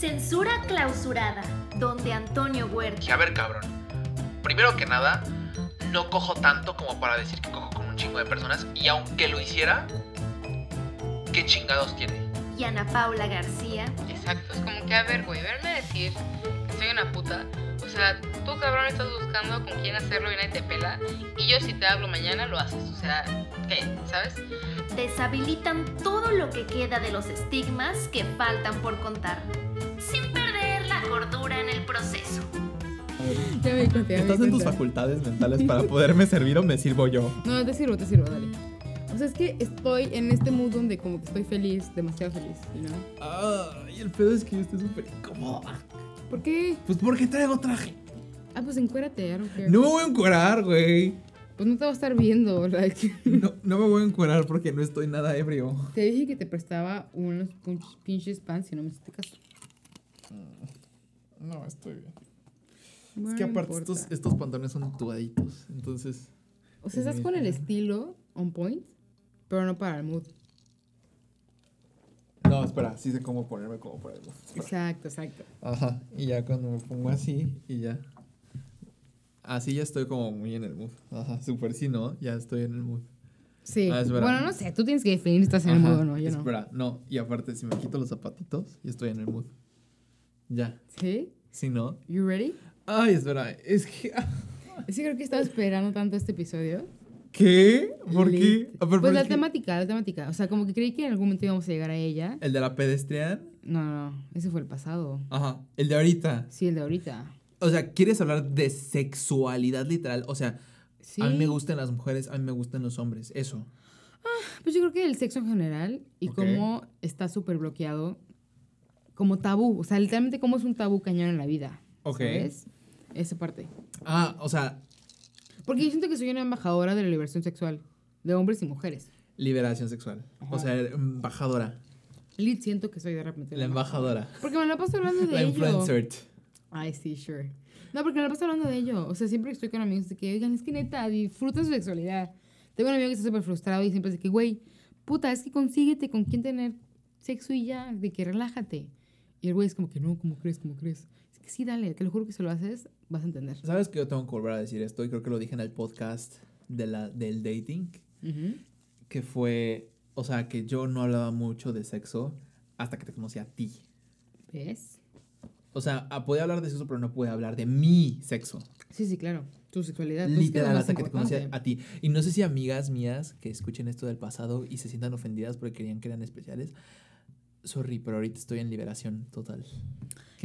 Censura clausurada, donde Antonio Huerta. Y a ver, cabrón. Primero que nada, no cojo tanto como para decir que cojo con un chingo de personas. Y aunque lo hiciera, ¿qué chingados tiene? Y Ana Paula García. Exacto, es como que, a ver, güey, verme decir que soy una puta. O sea, tú, cabrón, estás buscando con quién hacerlo y nadie te pela. Y yo, si te hablo mañana, lo haces. O sea, ¿qué? ¿Sabes? Deshabilitan todo lo que queda de los estigmas que faltan por contar, cordura en el proceso. Ya me cuenta, ya me ¿Estás en tus facultades mentales para poderme servir o me sirvo yo? No, te sirvo, te sirvo, dale. O sea, es que estoy en este mood donde como que estoy feliz, demasiado feliz, you know? Ay, el pedo es que yo estoy súper incómodo. ¿Por qué? Pues porque traigo traje. Ah, pues encuérate, I don't care. No me voy a encuerar, güey. Pues no te va a estar viendo, like. No, no me voy a encuerar porque no estoy nada ebrio. Te dije que te prestaba unos pinches pants y no me hiciste caso. No, estoy bien. Es que aparte estos, estos pantalones son tubaditos. Entonces. O sea, estás con el estilo on point, pero no para el mood. No, espera, sí sé cómo ponerme como para el espera. Exacto, exacto. Ajá. Y ya cuando me pongo así y ya. Así ya estoy como muy en el mood. Ajá. Súper sí, ¿no? Ya estoy en el mood. Sí. Ah, bueno, no sé, tú tienes que definir si estás en el mood o no, yo no. Espera, no. Y aparte, si me quito los zapatitos, ya estoy en el mood. Ya. ¿Sí? ¿Sí, no? You ready? Ay, espera. Es que. Es que creo que estaba esperando tanto este episodio. ¿Qué? ¿Por qué? A ver, Pues ¿por la qué? temática, la temática. O sea, como que creí que en algún momento íbamos a llegar a ella. ¿El de la pedestrian? No, no, no. Ese fue el pasado. Ajá. El de ahorita. Sí, el de ahorita. O sea, ¿quieres hablar de sexualidad literal? O sea, Sí. a mí me gustan las mujeres, a mí me gustan los hombres. Eso. Pues yo creo que el sexo en general y cómo está súper bloqueado como tabú. O sea, literalmente cómo es un tabú cañón en la vida. Ok. ¿Sabes? Esa parte. Ah, o sea, Porque yo siento que soy una embajadora de la liberación sexual. De hombres y mujeres. liberación sexual. O sea, embajadora. Lit siento que soy de repente. La embajadora. Porque me la paso hablando de La ello. influencer. Ay, sí, sure. No, porque me la paso hablando de ello. O sea, siempre estoy con amigos de que, oigan, es que neta, disfruten su sexualidad. Tengo un amigo que está súper frustrado y siempre dice que, güey, puta, es que consíguete con quién tener sexo y ya, de que relájate. Y el güey es como que, no, ¿cómo crees? ¿Cómo crees? Es que sí, dale, te lo juro que si lo haces, vas a entender. ¿Sabes que yo tengo que volver a decir esto? Y creo que lo dije en el podcast de la, del dating. Que fue, o sea, que yo no hablaba mucho de sexo hasta que te conocí a ti. ¿Ves? O sea, ah, podía hablar de sexo, pero no podía hablar de mi sexo. Sí, sí, claro. Tu sexualidad. pues, Literal, hasta que te conocí importante. a ti. Y no sé si amigas mías que escuchen esto del pasado y se sientan ofendidas porque querían que eran especiales. Sorry, pero ahorita estoy en liberación total.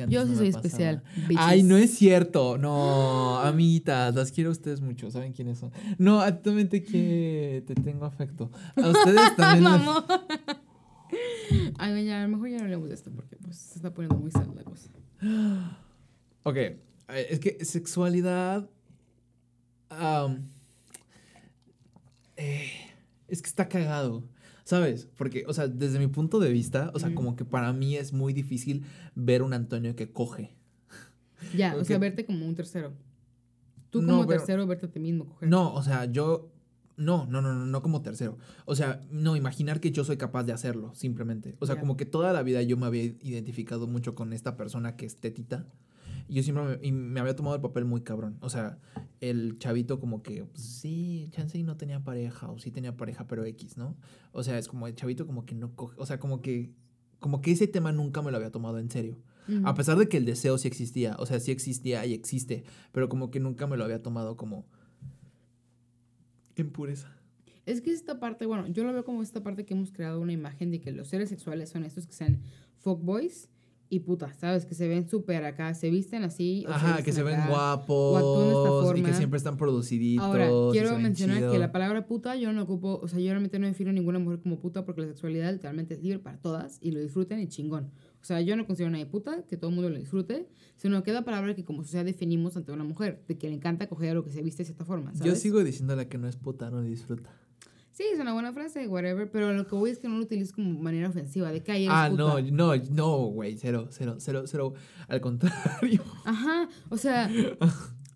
Yo sí soy especial. Ay, no es cierto. No, amiguitas, las quiero a ustedes mucho. ¿Saben quiénes son? No, actualmente que te tengo afecto. A ustedes también. Mamón. Ay, ya, a lo mejor ya no hablemos de esto porque pues se está poniendo muy sad la cosa. Ok, eh, es que sexualidad. eh, es que está cagado. ¿Sabes? Porque, o sea, desde mi punto de vista, o sea, como que para mí es muy difícil ver un Antonio que coge. Ya, o sea, verte como un tercero. Tú No, como pero- tercero, verte a ti mismo coger. No, o sea, yo. No, no, no, no, no como tercero. O sea, no, imaginar que yo soy capaz de hacerlo, simplemente. O sea, como que toda la vida yo me había identificado mucho con esta persona que es tetita. Yo siempre me, y me había tomado el papel muy cabrón. O sea, el chavito como que, pues, sí, chance y no tenía pareja, o sí tenía pareja, pero X, ¿no? O sea, es como el chavito como que no coge. O sea, como que. Como que ese tema nunca me lo había tomado en serio. A pesar de que el deseo sí existía, o sea, sí existía y existe, pero como que nunca me lo había tomado como... ¡Qué impureza! Es que esta parte, bueno, yo lo veo como esta parte que hemos creado una imagen de que los seres sexuales son estos que sean fuckboys y putas, ¿sabes? Que se ven súper acá, se visten así. o Ajá, que visten se ven acá. de esta guapos y que siempre están produciditos. Ahora, se quiero ven mencionar chido. que la palabra puta yo no ocupo, o sea, yo realmente no defino a ninguna mujer como puta porque la sexualidad literalmente es libre para todas y lo disfruten y chingón. O sea, yo no considero a nadie puta, que todo el mundo lo disfrute, sino que da palabra que como sociedad definimos ante una mujer, de que le encanta coger o que se viste de cierta forma, ¿sabes? Yo sigo diciéndole que no es puta, no disfruta. Sí, es una buena frase, whatever, pero lo que voy es que no lo utilizo como manera ofensiva, de que ayer Ah, no, no, no, güey, cero, cero, cero, cero. Al contrario. Ajá, o sea,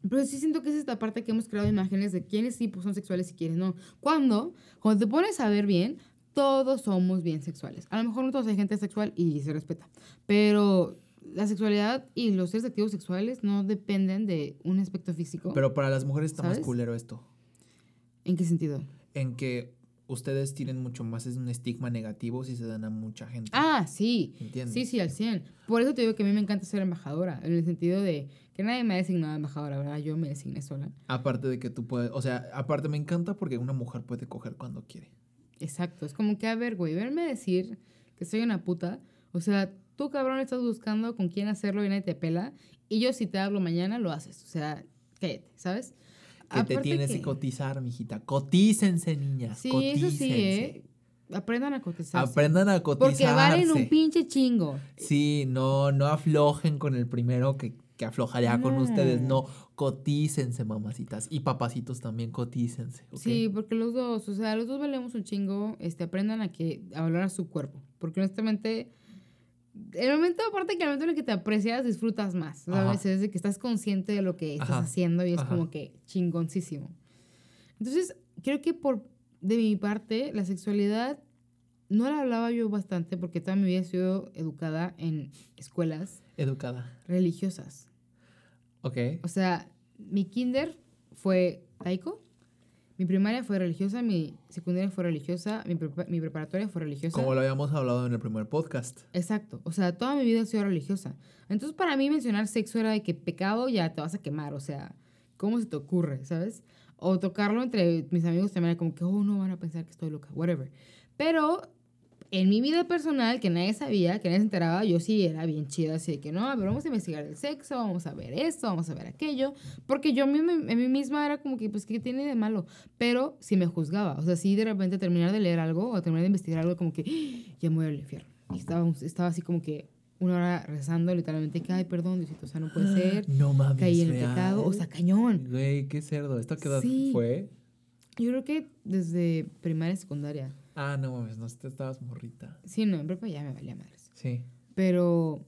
pero sí siento que es esta parte que hemos creado imágenes de quiénes sí pues, son sexuales y quiénes no. Cuando, cuando te pones a ver bien, todos somos bien sexuales. A lo mejor no todos hay gente sexual y se respeta, pero la sexualidad y los seres activos sexuales no dependen de un aspecto físico. Pero para las mujeres está más ¿Sabes? culero esto. ¿En qué sentido? En que ustedes tienen mucho más es un estigma negativo si se dan a mucha gente. Ah, sí. ¿Entiendes? Sí, sí, al 100. Por eso te digo que a mí me encanta ser embajadora, en el sentido de que nadie me ha designado embajadora, ¿verdad? Yo me designé sola. Aparte de que tú puedes, o sea, aparte me encanta porque una mujer puede coger cuando quiere. Exacto. Es como que, a ver, güey, verme decir que soy una puta. O sea, tú, cabrón, estás buscando con quién hacerlo y nadie te pela. Y yo, si te hablo mañana, lo haces. O sea, cállate, ¿sabes? Que te tienes que cotizar, mijita. Cotícense, niñas. Sí, eso sí, cotícense. ¿eh? Aprendan a cotizar. Aprendan a cotizarse. Porque valen un pinche chingo. Sí, no, no aflojen con el primero que, que aflojaría con ustedes. No, cotícense, mamacitas. Y papacitos también, cotícense. Sí, porque los dos, o sea, los dos valemos un chingo. Este, aprendan a que a valorar su cuerpo. Porque honestamente, el momento, aparte que el momento en el que te aprecias, disfrutas más. ¿Sabes? Es de que estás consciente de lo que estás Ajá. haciendo y es Ajá. como que chingoncísimo. Entonces, creo que por de mi parte, la sexualidad no la hablaba yo bastante porque toda mi vida he sido educada en escuelas Educada. religiosas. Ok. O sea, mi kinder fue laico, mi primaria fue religiosa, mi secundaria fue religiosa, mi, prepa- mi preparatoria fue religiosa. Como lo habíamos hablado en el primer podcast. Exacto. O sea, toda mi vida ha sido religiosa. Entonces, para mí mencionar sexo era de que pecado ya te vas a quemar. O sea, ¿cómo se te ocurre? ¿Sabes? O tocarlo entre mis amigos también era como que, oh, no van a pensar que estoy loca, whatever. Pero en mi vida personal, que nadie sabía, que nadie se enteraba, yo sí era bien chida, así de que no, ver, vamos a investigar el sexo, vamos a ver esto, vamos a ver aquello. Porque yo misma, en mí misma era como que, pues, ¿qué tiene de malo? Pero sí me juzgaba. O sea, sí de repente terminar de leer algo o terminar de investigar algo, como que, "Ah, ya me voy al infierno. Y estaba, estaba así como que una hora rezando, literalmente, que, ay, perdón, Diosito, o sea, no puede ser. No mames. Caí en el real. pecado. O sea, cañón. Güey, qué cerdo. ¿Esto qué edad Sí. fue? Yo creo que desde primaria secundaria. Ah, no mames, no te estabas morrita. Sí, no, en prepa ya me valía madres. Sí. Pero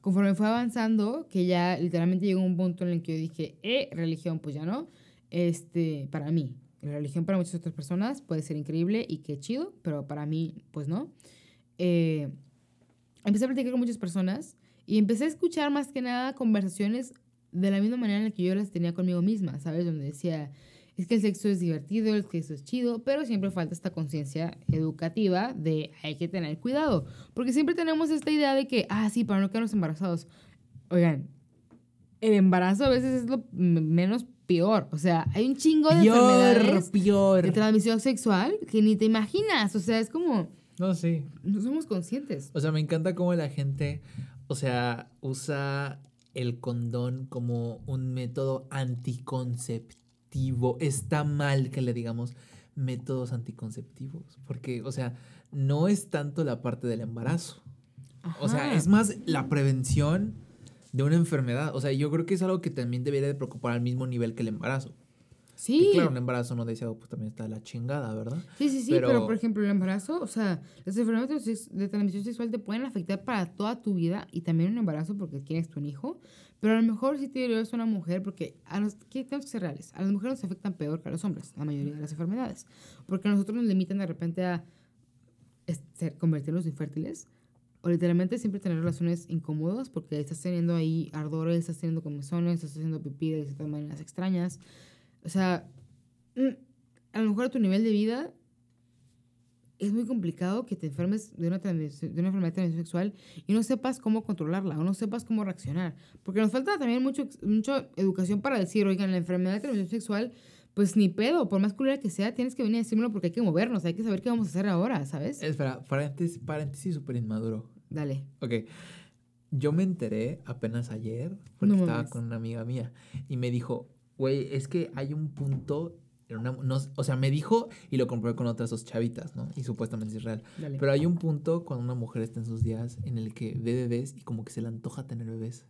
conforme fue avanzando, que ya literalmente llegó un punto en el que yo dije, eh, religión, pues ya no. Este, para mí, la religión para muchas otras personas puede ser increíble y qué chido, pero para mí, pues no. Eh, empecé a platicar con muchas personas y empecé a escuchar más que nada conversaciones de la misma manera en la que yo las tenía conmigo misma, ¿sabes? Donde decía, es que el sexo es divertido, que eso es chido, pero siempre falta esta conciencia educativa de hay que tener cuidado. Porque siempre tenemos esta idea de que, ah, sí, para no quedarnos embarazados. Oigan, el embarazo a veces es lo menos peor. O sea, hay un chingo de Pior, enfermedades de transmisión sexual que ni te imaginas. O sea, es como, No, sí. no somos conscientes. O sea, me encanta cómo la gente, o sea, usa el condón como un método anticonceptivo. Está mal que le digamos métodos anticonceptivos, porque, o sea, no es tanto la parte del embarazo. O sea, es más la prevención de una enfermedad. O sea, yo creo que es algo que también debería de preocupar al mismo nivel que el embarazo. Sí. Que claro, un embarazo no deseado pues también está la chingada, ¿verdad? Sí, sí, sí, pero, Pero- por ejemplo, el embarazo, o sea, las enfermedades de transmisión sexual te pueden afectar para toda tu vida y también un embarazo porque quieres tu hijo, pero a lo mejor si te es una mujer, porque a los, ¿qué tenemos que ser reales? A las mujeres nos afectan peor que a los hombres, la mayoría de las enfermedades, porque a nosotros nos limitan de repente a convertirnos en fértiles o literalmente siempre tener relaciones incómodas porque estás teniendo ahí ardores, estás teniendo comezones, estás haciendo pipí de ciertas maneras extrañas. O sea, mm, a lo mejor a tu nivel de vida es muy complicado que te enfermes de una, de una enfermedad de transmisión sexual y no sepas cómo controlarla o no sepas cómo reaccionar. Porque nos falta también mucho, mucha educación para decir, oigan, la enfermedad de transmisión sexual, pues ni pedo, por más culera que sea, tienes que venir a decírmelo porque hay que movernos, hay que saber qué vamos a hacer ahora, ¿sabes? Espera, paréntesis, paréntesis súper inmaduro. Dale. Ok. Yo me enteré apenas ayer porque No estaba con una amiga mía y me dijo, güey, es que hay un punto, en una, no, o sea, me dijo y lo comprobé con otras dos chavitas, ¿no? Y supuestamente es real. Dale. Pero hay un punto cuando una mujer está en sus días en el que ve bebés y como que se le antoja tener bebés.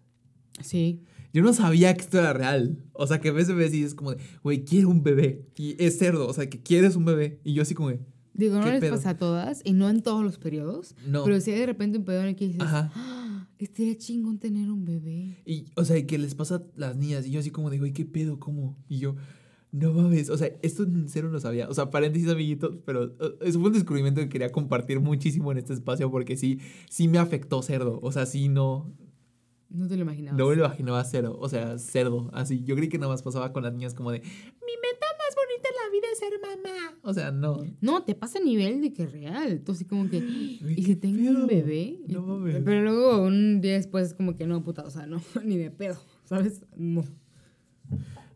sí. Yo no sabía que esto era real. O sea, que ves bebés y es como de, güey, quiero un bebé. Y es cerdo, o sea, que quieres un bebé. Y yo así como de, Digo, no ¿Qué les pedo? pasa a todas y no en todos los periodos, no. pero si hay de repente un periodo en el que dices, Ajá. "Ah, estaría chingón tener un bebé. Y, o sea, que les pasa a las niñas. Y yo así como de, güey, ¿qué pedo? ¿Cómo? Y yo, no mames. O sea, esto en serio no sabía. O sea, paréntesis, amiguitos, pero uh, eso fue un descubrimiento que quería compartir muchísimo en este espacio porque sí, sí me afectó cerdo. O sea, sí no... No te lo imaginabas. No me lo imaginaba cero, o sea, cerdo, así. Yo creí que nada más pasaba con las niñas como de, mi meta más bonita en la vida es ser mamá. O sea, no. No, te pasa a nivel de que real. Tú así como que, ¿y si tengo un bebé? No mames. Pero luego un día después es como que no, puta, o sea, no, ni de pedo, ¿sabes? No.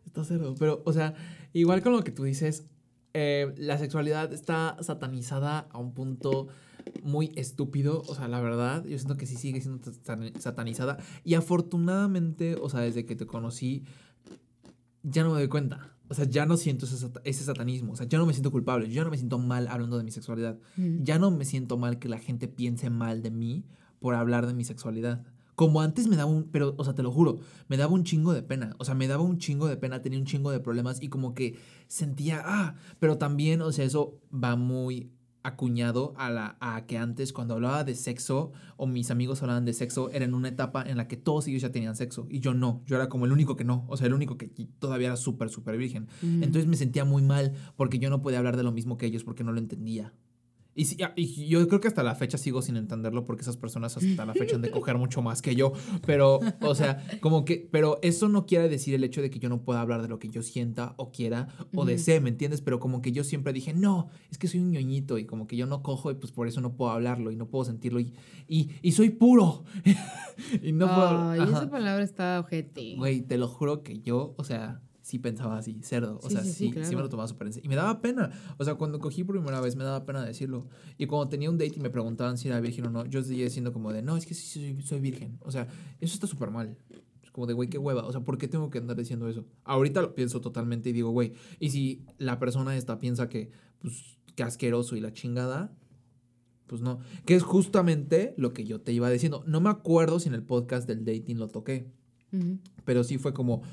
Está cerdo. Pero, o sea, igual con lo que tú dices, eh, la sexualidad está satanizada a un punto muy estúpido. O sea, la verdad, yo siento que sí sigue siendo satan- satanizada. Y afortunadamente, o sea, desde que te conocí, ya no me doy cuenta. O sea, ya no siento ese, sat- ese satanismo. O sea, ya no me siento culpable. Yo ya no me siento mal hablando de mi sexualidad. Mm. Ya no me siento mal que la gente piense mal de mí por hablar de mi sexualidad. Como antes me daba un, pero, o sea, te lo juro, me daba un chingo de pena. O sea, me daba un chingo de pena, tenía un chingo de problemas y como que sentía, ah, pero también, o sea, eso va muy acuñado a, la, a que antes cuando hablaba de sexo o mis amigos hablaban de sexo era en una etapa en la que todos ellos ya tenían sexo y yo no, yo era como el único que no, o sea, el único que todavía era súper, súper virgen. Ujú. Entonces me sentía muy mal porque yo no podía hablar de lo mismo que ellos porque no lo entendía. Y, sí, ah, y yo creo que hasta la fecha sigo sin entenderlo porque esas personas hasta la fecha han de coger mucho más que yo. Pero, o sea, como que, pero eso no quiere decir el hecho de que yo no pueda hablar de lo que yo sienta o quiera o desee, ¿me entiendes? Pero como que yo siempre dije, no, es que soy un ñoñito y como que yo no cojo y pues por eso no puedo hablarlo y no puedo sentirlo y, y, y soy puro. y no puedo... Ay, esa palabra está ojete. Güey, te lo juro que yo, o sea, sí pensaba así, cerdo. O Sí, sea, sí, sí, me lo tomaba súper en serio. Y me daba pena. O sea, cuando cogí por primera vez me daba pena decirlo. Y cuando tenía un date y me preguntaban si era virgen o no, yo seguía diciendo como de, no, es que sí soy, soy virgen. O sea, eso está súper mal. Es como de, güey, qué hueva. O sea, ¿por qué tengo que andar diciendo eso? Ahorita lo pienso totalmente y digo, güey, y si la persona esta piensa que, pues, que asqueroso y la chingada, pues no. Que es justamente lo que yo te iba diciendo. No me acuerdo si en el podcast del dating lo toqué pero sí fue como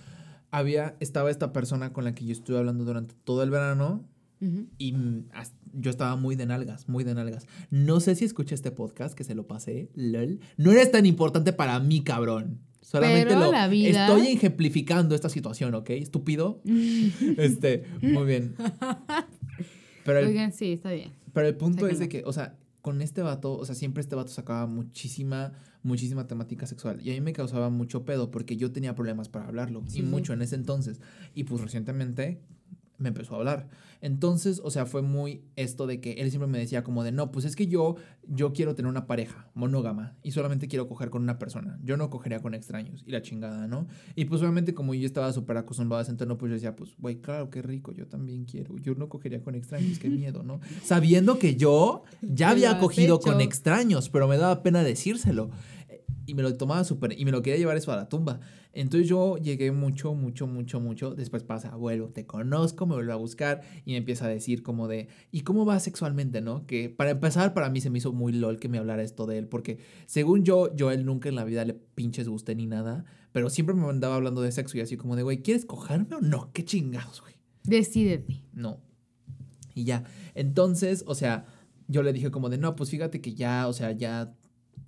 había estaba esta persona con la que yo estuve hablando durante todo el verano Ujú. y mm, as- yo estaba muy de nalgas, muy de nalgas. No sé si escuché este podcast que se lo pasé, lol. No eres tan importante para mí, cabrón. Solamente Pero lo la vida- estoy ejemplificando esta situación, ¿ok? Estúpido. Este, muy bien. Pero el, Oigan, sí, está bien. pero el punto es de que, o sea, con este vato, o sea, siempre este vato sacaba muchísima, muchísima temática sexual. Y a mí me causaba mucho pedo porque yo tenía problemas para hablarlo. Sí, y sí. mucho en ese entonces. Y pues recientemente me empezó a hablar. Entonces, o sea, fue muy esto de que él siempre me decía como de, no, pues es que yo, yo quiero tener una pareja monógama y solamente quiero coger con una persona. Yo no cogería con extraños y la chingada, ¿no? Y pues obviamente como yo estaba súper acostumbrado a ese entorno, pues yo decía, pues, güey, claro, qué rico, yo también quiero. Yo no cogería con extraños, qué miedo, ¿no? Sabiendo que yo ya había cogido con extraños, pero me daba pena decírselo. Y me lo tomaba súper, y me lo quería llevar eso a la tumba. Entonces yo llegué mucho, mucho, mucho, mucho. Después pasa, vuelvo, te conozco, me vuelve a buscar y me empieza a decir como de, ¿y cómo va sexualmente, no? Que para empezar, para mí se me hizo muy lol que me hablara esto de él, porque según yo, yo a él nunca en la vida le pinches gusté ni nada, pero siempre me andaba hablando de sexo y así como de, güey, ¿quieres cogerme o no? ¿Qué chingados, güey? Decídete. No. Y ya. Entonces, o sea, yo le dije como de, no, pues fíjate que ya, o sea, ya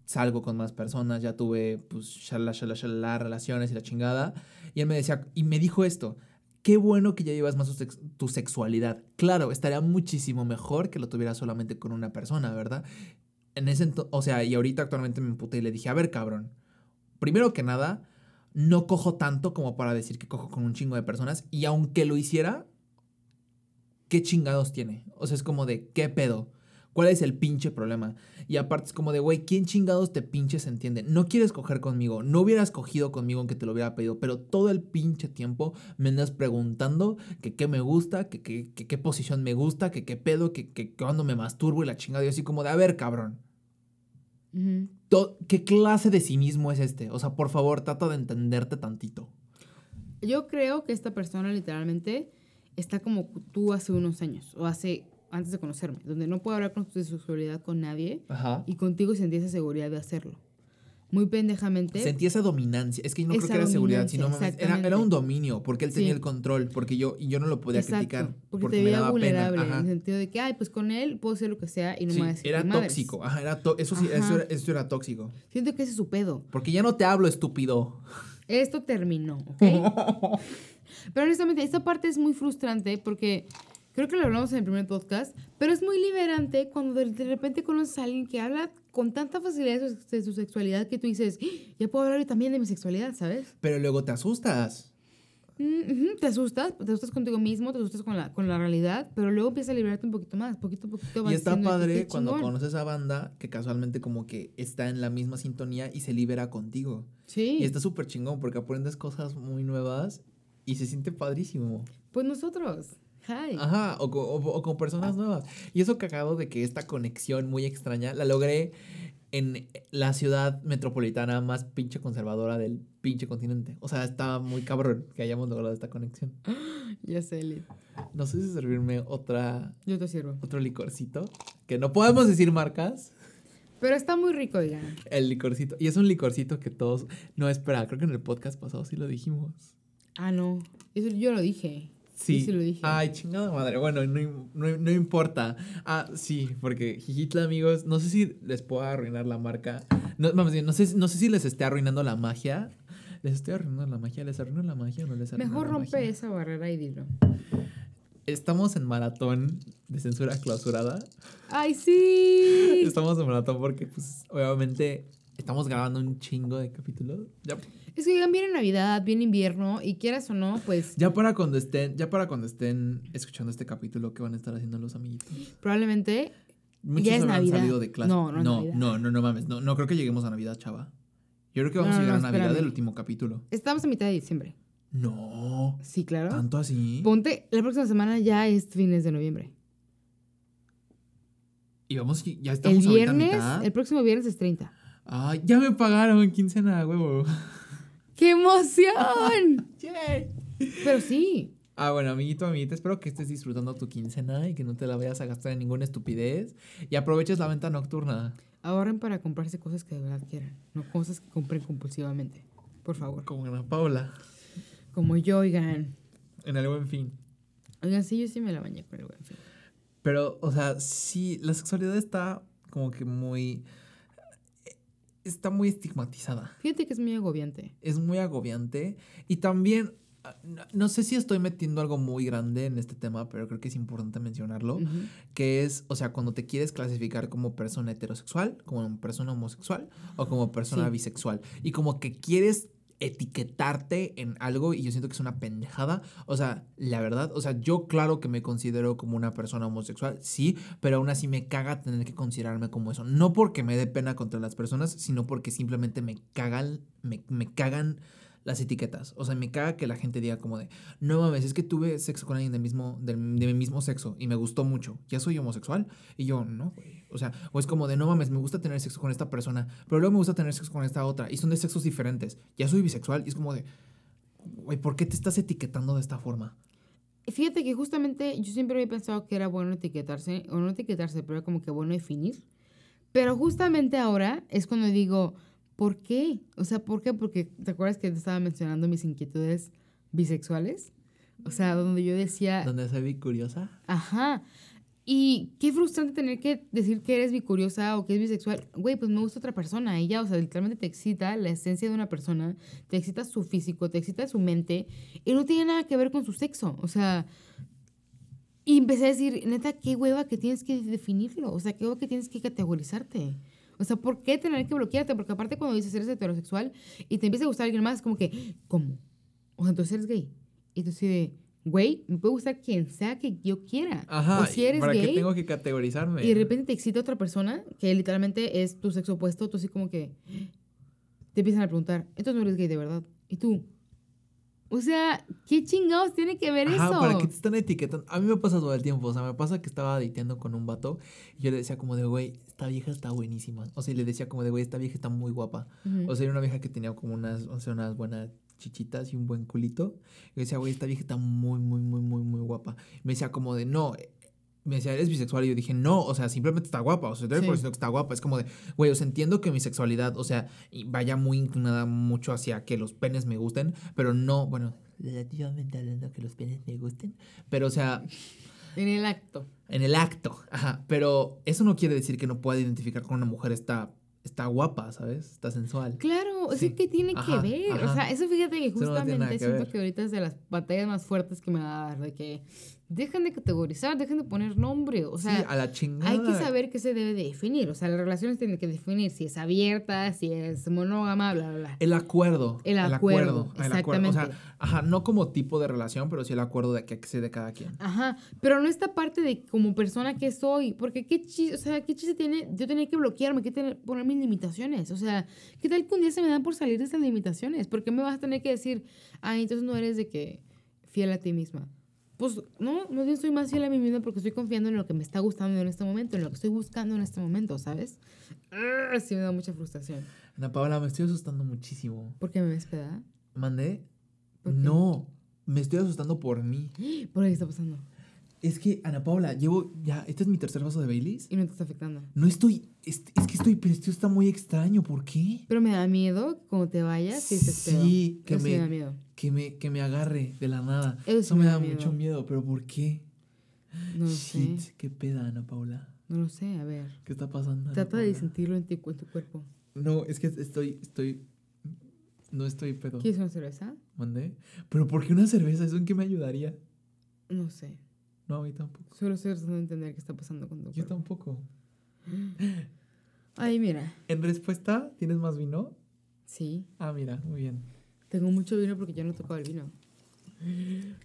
salgo con más personas, ya tuve, pues, shalala, shalala, shalala, relaciones y la chingada. Y él me decía, y me dijo esto, qué bueno que ya llevas más tu, sex- tu sexualidad. Claro, estaría muchísimo mejor que lo tuvieras solamente con una persona, ¿verdad? En ese o sea, y ahorita actualmente me emputé y le dije, a ver, cabrón, primero que nada, no cojo tanto como para decir que cojo con un chingo de personas. Y aunque lo hiciera, ¿qué chingados tiene? O sea, es como de, ¿qué pedo? ¿Cuál es el pinche problema? Y aparte es como de, güey, ¿quién chingados te pinches entiende? No quieres coger conmigo, no hubieras cogido conmigo aunque te lo hubiera pedido, pero todo el pinche tiempo me andas preguntando que qué me gusta, que, que- que qué posición me gusta, que qué pedo, que, que cuando me masturbo y la chingada. Y yo así como de, a ver, cabrón, ¿qué clase de cinismo es este? O sea, por favor, trata de entenderte tantito. Yo creo que esta persona literalmente está como tú hace unos años o hace antes de conocerme, donde no puedo hablar con tu sexualidad con nadie Ajá. y contigo sentí esa seguridad de hacerlo. Muy pendejamente. Sentí esa dominancia. Es que no creo que era seguridad, sino era, era un dominio, porque él tenía Sí. el control, porque yo, y yo no lo podía Exacto, criticar. porque, te me daba pena. vulnerable en Ajá. el sentido de que, ay, pues con él puedo hacer lo que sea y no Sí, me va a decir era tóxico. Ajá, era to- eso sí, eso Ajá. era, eso era tóxico. Siento que ese es su pedo. Porque ya no te hablo, estúpido. Esto terminó, ¿ok? pero honestamente, esta parte es muy frustrante porque creo que lo hablamos en el primer podcast, pero es muy liberante cuando de, repente conoces a alguien que habla con tanta facilidad de su, sexualidad que tú dices, "Ah, ya puedo hablar también de mi sexualidad, ¿sabes? Pero luego te asustas. Mm, Te asustas, te asustas contigo mismo, te asustas con la, con la realidad, pero luego empiezas a liberarte un poquito más, poquito a poquito. Y está diciendo, "Qué padre cuando chingón". conoces a banda que casualmente como que está en la misma sintonía y se libera contigo. Sí, Y está súper chingón porque aprendes cosas muy nuevas y se siente padrísimo. pues nosotros. Hi. Ajá, o, o- o con personas nuevas. Y eso cagado de que esta conexión muy extraña la logré en la ciudad metropolitana más pinche conservadora del pinche continente. O sea, está muy cabrón que hayamos logrado esta conexión. Ya sé, Lid. No sé si servirme otra, Yo te sirvo. otro licorcito. Que no podemos decir marcas. Pero está muy rico, oigan. El licorcito. Y es un licorcito que todos... No, espera, creo que en el podcast pasado sí lo dijimos. Ah, no. Eso yo lo dije. Sí. Sí, lo dije. Ay, chingada madre. Bueno, no, no, no importa. Ah, sí, porque Jijitla, amigos, no sé si les puedo arruinar la marca. No, vamos bien, no sé, no sé si les esté arruinando la magia. ¿Les estoy arruinando la magia? ¿Les arruino la magia o no les arruino Mejor la rompe magia? esa barrera y dilo. Estamos en maratón de censura clausurada. ¡Ay, sí! Estamos en maratón porque, pues, obviamente, estamos grabando un chingo de capítulos. Ya, Es que oigan, viene Navidad, viene invierno, y quieras o no, pues ya para cuando estén, ya para cuando estén escuchando este capítulo, ¿qué van a estar haciendo los amiguitos? probablemente Muchos Ya es Navidad. salido de clase. No, no no, Navidad. no, no, no mames. No, no creo que lleguemos a Navidad, chava. Yo creo que vamos No, a llegar no, a Navidad del último capítulo. estamos a mitad de diciembre. No. Sí, claro. ¿Tanto así? Ponte, la próxima semana ya es fines de noviembre. Y vamos, ya El estamos a viernes, mitad. el próximo viernes es 30. Ay, ya me pagaron quincena, huevo. ¡Qué emoción! Yay. Pero sí, Ah, bueno, amiguito, amiguita, espero que estés disfrutando tu quincena y que no te la vayas a gastar en ninguna estupidez. Y aproveches la venta nocturna. ahorren para comprarse cosas que de verdad quieran, no cosas que compren compulsivamente. Por favor. Como Ana Paula. Como yo, oigan. En el buen fin. Oigan, sí, yo sí me la bañé con el buen fin. Pero, o sea, sí, la sexualidad está como que muy. Está muy estigmatizada. Fíjate que es muy agobiante. Es muy agobiante. Y también. ah, No, no sé si estoy metiendo algo muy grande en este tema, pero creo que es importante mencionarlo. Que es, o sea, cuando te quieres clasificar como persona heterosexual, como persona homosexual o como persona Sí. bisexual. Y como que quieres etiquetarte en algo y yo siento que es una pendejada. O sea, la verdad, o sea, yo claro que me considero como una persona homosexual, sí, pero aún así me caga tener que considerarme como eso. No porque me dé pena contra las personas, sino porque simplemente me cagan, me, me cagan las etiquetas. O sea, me caga que la gente diga como de, no mames, es que tuve sexo con alguien del mismo, del, de mi mismo sexo y me gustó mucho. ¿Ya soy homosexual? Y yo, no, güey. O sea, o es como de, no mames, me gusta tener sexo con esta persona, pero luego me gusta tener sexo con esta otra y son de sexos diferentes. Ya soy bisexual y es como de, güey, ¿por qué te estás etiquetando de esta forma? Fíjate que justamente yo siempre había pensado que era bueno etiquetarse, o no etiquetarse, pero era como que bueno definir. Pero justamente ahora es cuando digo, ¿por qué? O sea, ¿por qué? Porque te acuerdas que te estaba mencionando mis inquietudes bisexuales. O sea, donde yo decía, Donde soy bicuriosa. ajá. Y qué frustrante tener que decir que eres bicuriosa o que es bisexual. Güey, pues me gusta otra persona. Ya, o sea, literalmente te excita la esencia de una persona, te excita su físico, te excita su mente. Y no tiene nada que ver con su sexo. O sea, y empecé a decir, neta, qué hueva que tienes que definirlo. O sea, qué hueva que tienes que categorizarte. O sea, ¿por qué tener que bloquearte? Porque aparte cuando dices eres heterosexual y te empieza a gustar alguien más, es como que, ¿cómo? O sea, entonces eres gay. Y tú de, güey, me puede gustar quien sea que yo quiera. Ajá. o si eres ¿Para qué gay tengo que categorizarme? y de repente te excita otra persona que literalmente es tu sexo opuesto, tú así como que te empiezan a preguntar, entonces no eres gay de verdad. Y tú, o sea, ¿qué chingados tiene que ver Ajá, eso? ¿para qué te están etiquetando? A mí me pasa todo el tiempo, o sea, me pasa que estaba dateando con un vato y yo le decía como de, güey, esta vieja está buenísima. O sea, y le decía como de, güey, esta vieja está muy guapa. Ujú. O sea, era una vieja que tenía como unas, o sea, unas buenas chichitas y un buen culito. Y yo decía, güey, esta vieja está muy, muy, muy, muy, muy guapa. Y me decía como de, no, eh, me decía, ¿eres bisexual? Y yo dije, no, o sea, simplemente está guapa. O sea, estoy Sí. diciendo que está guapa. Es como de, güey, o sea, entiendo que mi sexualidad, o sea, vaya muy inclinada mucho hacia que los penes me gusten, pero no, bueno, relativamente hablando que los penes me gusten, pero o sea, en el acto. en el acto, ajá, pero eso no quiere decir que no pueda identificar con una mujer está, está guapa, ¿sabes? Está sensual. Claro, Sí. eso que tiene Ajá, que ver. ajá. O sea, eso fíjate que Eso no justamente que siento ver. que ahorita es de las batallas más fuertes que me va a dar, de que Dejen de categorizar, dejen de poner nombre. O sea, sí, a la chingada. hay que saber qué se debe de definir. O sea, las relaciones tienen que definir si es abierta, si es monógama, bla, bla, bla. El acuerdo. El acuerdo, el acuerdo. O sea, exactamente. ajá, no como tipo de relación, pero sí el acuerdo de que accede cada quien. Ajá, pero no esta parte de como persona que soy, porque qué chiste, o sea, qué chiste tiene yo tenía que bloquearme, que tener, poner mis limitaciones, o sea, ¿qué tal que un día se me dan por salir de esas limitaciones? ¿Por qué me vas a tener que decir, ay, entonces no eres de que fiel a ti misma? Pues no, bien soy más fiel a mí misma porque estoy confiando en lo que me está gustando en este momento, en lo que estoy buscando en este momento, ¿sabes? Arr, Sí me da mucha frustración. Ana Paola, me estoy asustando muchísimo. ¿Por qué me ves peda? ¿Mandé? No, me estoy asustando por mí. ¿Por qué está pasando? Es que, Ana Paula, llevo ya, este es mi tercer vaso de Baileys. Y no te está afectando. No estoy, es, es que estoy, pero esto está muy extraño, ¿por qué? Pero me da miedo como te vayas y estés pedo. Sí, que Eso sí me da miedo. que, me, que me agarre de la nada. Eso Eso, sí me da da miedo. mucho miedo, pero ¿por qué? No lo Shit, sé. qué peda, Ana Paula. No lo sé, a ver. ¿Qué está pasando? Ana Trata de Paula? sentirlo en, ti, en tu cuerpo. No, es que estoy, estoy, no estoy pedo. ¿Quieres una cerveza? ¿Mandé? ¿Pero por qué una cerveza? ¿Eso en qué me ayudaría? No sé. No, a mí tampoco. Solo estoy tratando de entender qué está pasando con tu Yo cuerpo. tampoco. Ay, mira. En respuesta, ¿tienes más vino? Sí. Ah, mira, muy bien. Tengo mucho vino porque ya no he tocado el vino.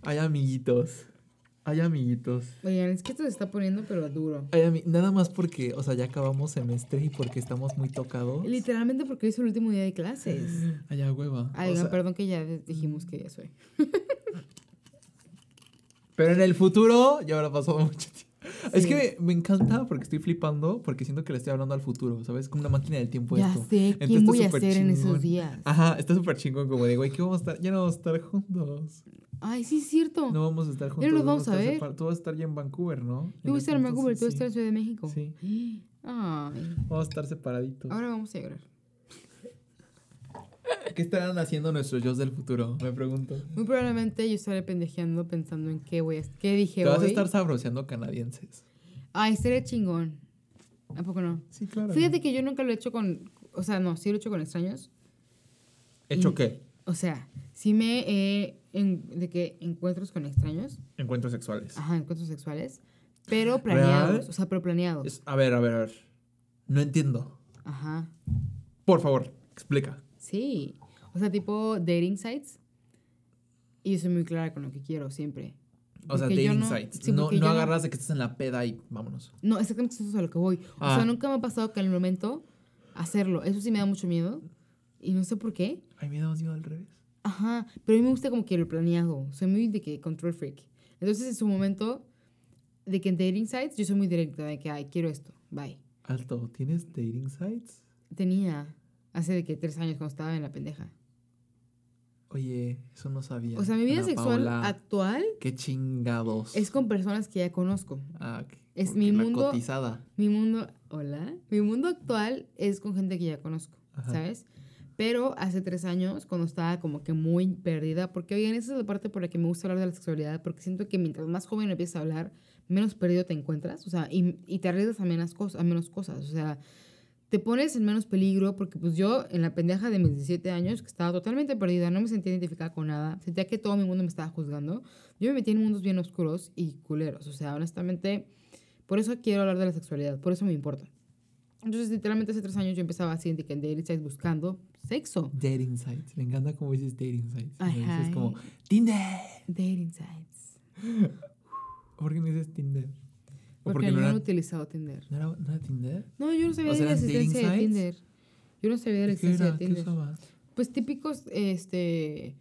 Hay amiguitos. Hay amiguitos. Oigan, es que esto se está poniendo pero duro. Nada más porque, o sea, ya acabamos semestre y porque estamos muy tocados. Literalmente porque hoy es el último día de clases. Allá hueva. Ay, O oigan, sea, perdón que ya dijimos que ya soy. pero en el futuro ya habrá pasado mucho tiempo. Es que me, me encanta porque estoy flipando, porque siento que le estoy hablando al futuro, ¿sabes? Como una máquina del tiempo Ya esto. sé quién Entonces voy a ser en esos días. Ajá, está súper chingón como de, güey, ¿qué vamos a estar? Ya no vamos a estar juntos. Ay, sí es cierto. No vamos a estar juntos. Ya no nos vamos a ver. separ- Tú vas a estar ya en Vancouver, ¿no? Yo voy a estar en Vancouver, tú vas a estar en Ciudad de México. Sí. Ay, Vamos a estar separaditos. ahora vamos a llorar. ¿Qué estarán haciendo nuestros yo del futuro? Me pregunto. Muy probablemente yo estaré pendejeando pensando en qué voy a... ¿Qué dije Te vas a hoy? estar sabroseando canadienses. Ay, estaría chingón. ¿A poco no? Sí, claro. Fíjate que yo nunca lo he hecho con... O sea, no, sí lo he hecho con extraños. ¿Hecho y- qué? O sea, sí me he... en- de que encuentros con extraños. Encuentros sexuales. Ajá, encuentros sexuales. Pero planeados. ¿Real? O sea, pero planeados. Es- a ver, a ver, a ver. No entiendo. Ajá. Por favor, explica. Sí. O sea, tipo dating sites. Y yo soy muy clara con lo que quiero siempre. O sea, Porque dating no- sites. sí, no agarras de que estás en la peda y vámonos. No, exactamente eso es a lo que voy. O Ah. sea, nunca me ha pasado que en el momento hacerlo. Eso sí me da mucho miedo. Y no sé por qué. Ay, me da más miedo al revés. Ajá. Pero a mí me gusta como que lo planeado. Soy muy de que control freak. Entonces, en su momento de que en dating sites, yo soy muy directa de que, ay, quiero esto. Bye. Alto, ¿tienes dating sites? Tenía hace de que tres años cuando estaba en la pendeja. Oye, eso no sabía. O sea, mi vida Ana sexual Paola, actual Qué chingados. es con personas que ya conozco. Ah, ok. es mi mundo- cotizada. Mi mundo, hola, mi mundo actual es con gente que ya conozco, Ajá. ¿sabes? Pero hace tres años, cuando estaba como que muy perdida, porque oigan, esa es la parte por la que me gusta hablar de la sexualidad, porque siento que mientras más joven empiezas a hablar, menos perdido te encuentras, o sea, y, y te arriesgas a menos, cosas, a menos cosas, o sea, te pones en menos peligro, porque pues yo en la pendeja de mis 17 años, que estaba totalmente perdida, no me sentía identificada con nada, sentía que todo mi mundo me estaba juzgando, yo me metí en mundos bien oscuros y culeros, o sea, honestamente, por eso quiero hablar de la sexualidad, por eso me importa. Entonces, literalmente hace tres años yo empezaba así en dating sites buscando sexo. Dating sites. Me encanta cómo dices dating sites. Me Ajá. dices como Tinder. Dating sites. ¿Por qué no dices Tinder? ¿O Porque, porque no no, he era, utilizado Tinder. no era, no era Tinder? No, yo no sabía O de sea, la ¿eran dating existencia de? Tinder. Yo no sabía de la ¿Qué existencia de ¿Qué Tinder. usabas? Pues típicos este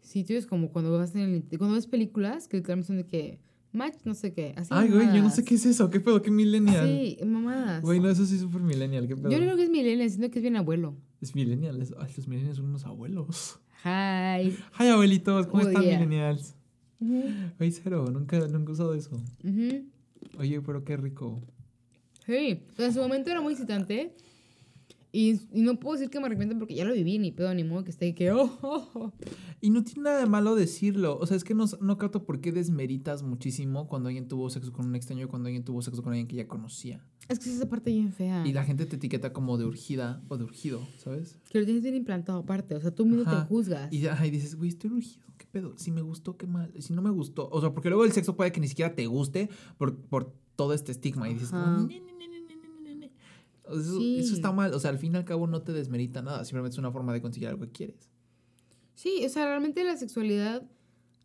sitios como cuando vas en el, cuando ves películas que literalmente son de que match no sé qué, así. Ay, güey, yo no sé qué es eso. ¿Qué pedo? ¿Qué millennial? Sí, mamadas. Güey, no, eso sí es súper millennial. ¿Qué pedo? yo no creo que es millennial, sino que es bien abuelo. Es millennial. es- Ay, los millennials son unos abuelos. Hi. Ay, abuelitos, ¿cómo Oh, están, yeah. millennials? Ujú, Ay, cero, nunca, nunca he usado eso. ujú. Oye, pero qué rico. Sí, o sea, en su momento era muy excitante. Y, y no puedo decir que me arrepiento porque ya lo viví, ni pedo, ni modo que esté que, oh, oh, oh. Y no tiene nada de malo decirlo. O sea, es que no, no capto por qué desmeritas muchísimo cuando alguien tuvo sexo con un extraño y cuando alguien tuvo sexo con alguien que ya conocía. Es que es esa parte bien fea. Y la gente te etiqueta como de urgida o de urgido, ¿sabes? Que lo tienes bien implantado aparte. O sea, tú mismo Ajá. te juzgas. Y, ajá, y dices, güey, estoy urgido, ¿qué pedo? Si me gustó, qué mal. Si no me gustó. O sea, porque luego el sexo puede que ni siquiera te guste por, por todo este estigma. Y dices, como, "Ne, ne, ne, ne, ne, ne, ne, ne". O sea, eso, Sí. eso está mal. O sea, al fin y al cabo no te desmerita nada. Simplemente es una forma de conseguir algo que quieres. Sí, o sea, realmente la sexualidad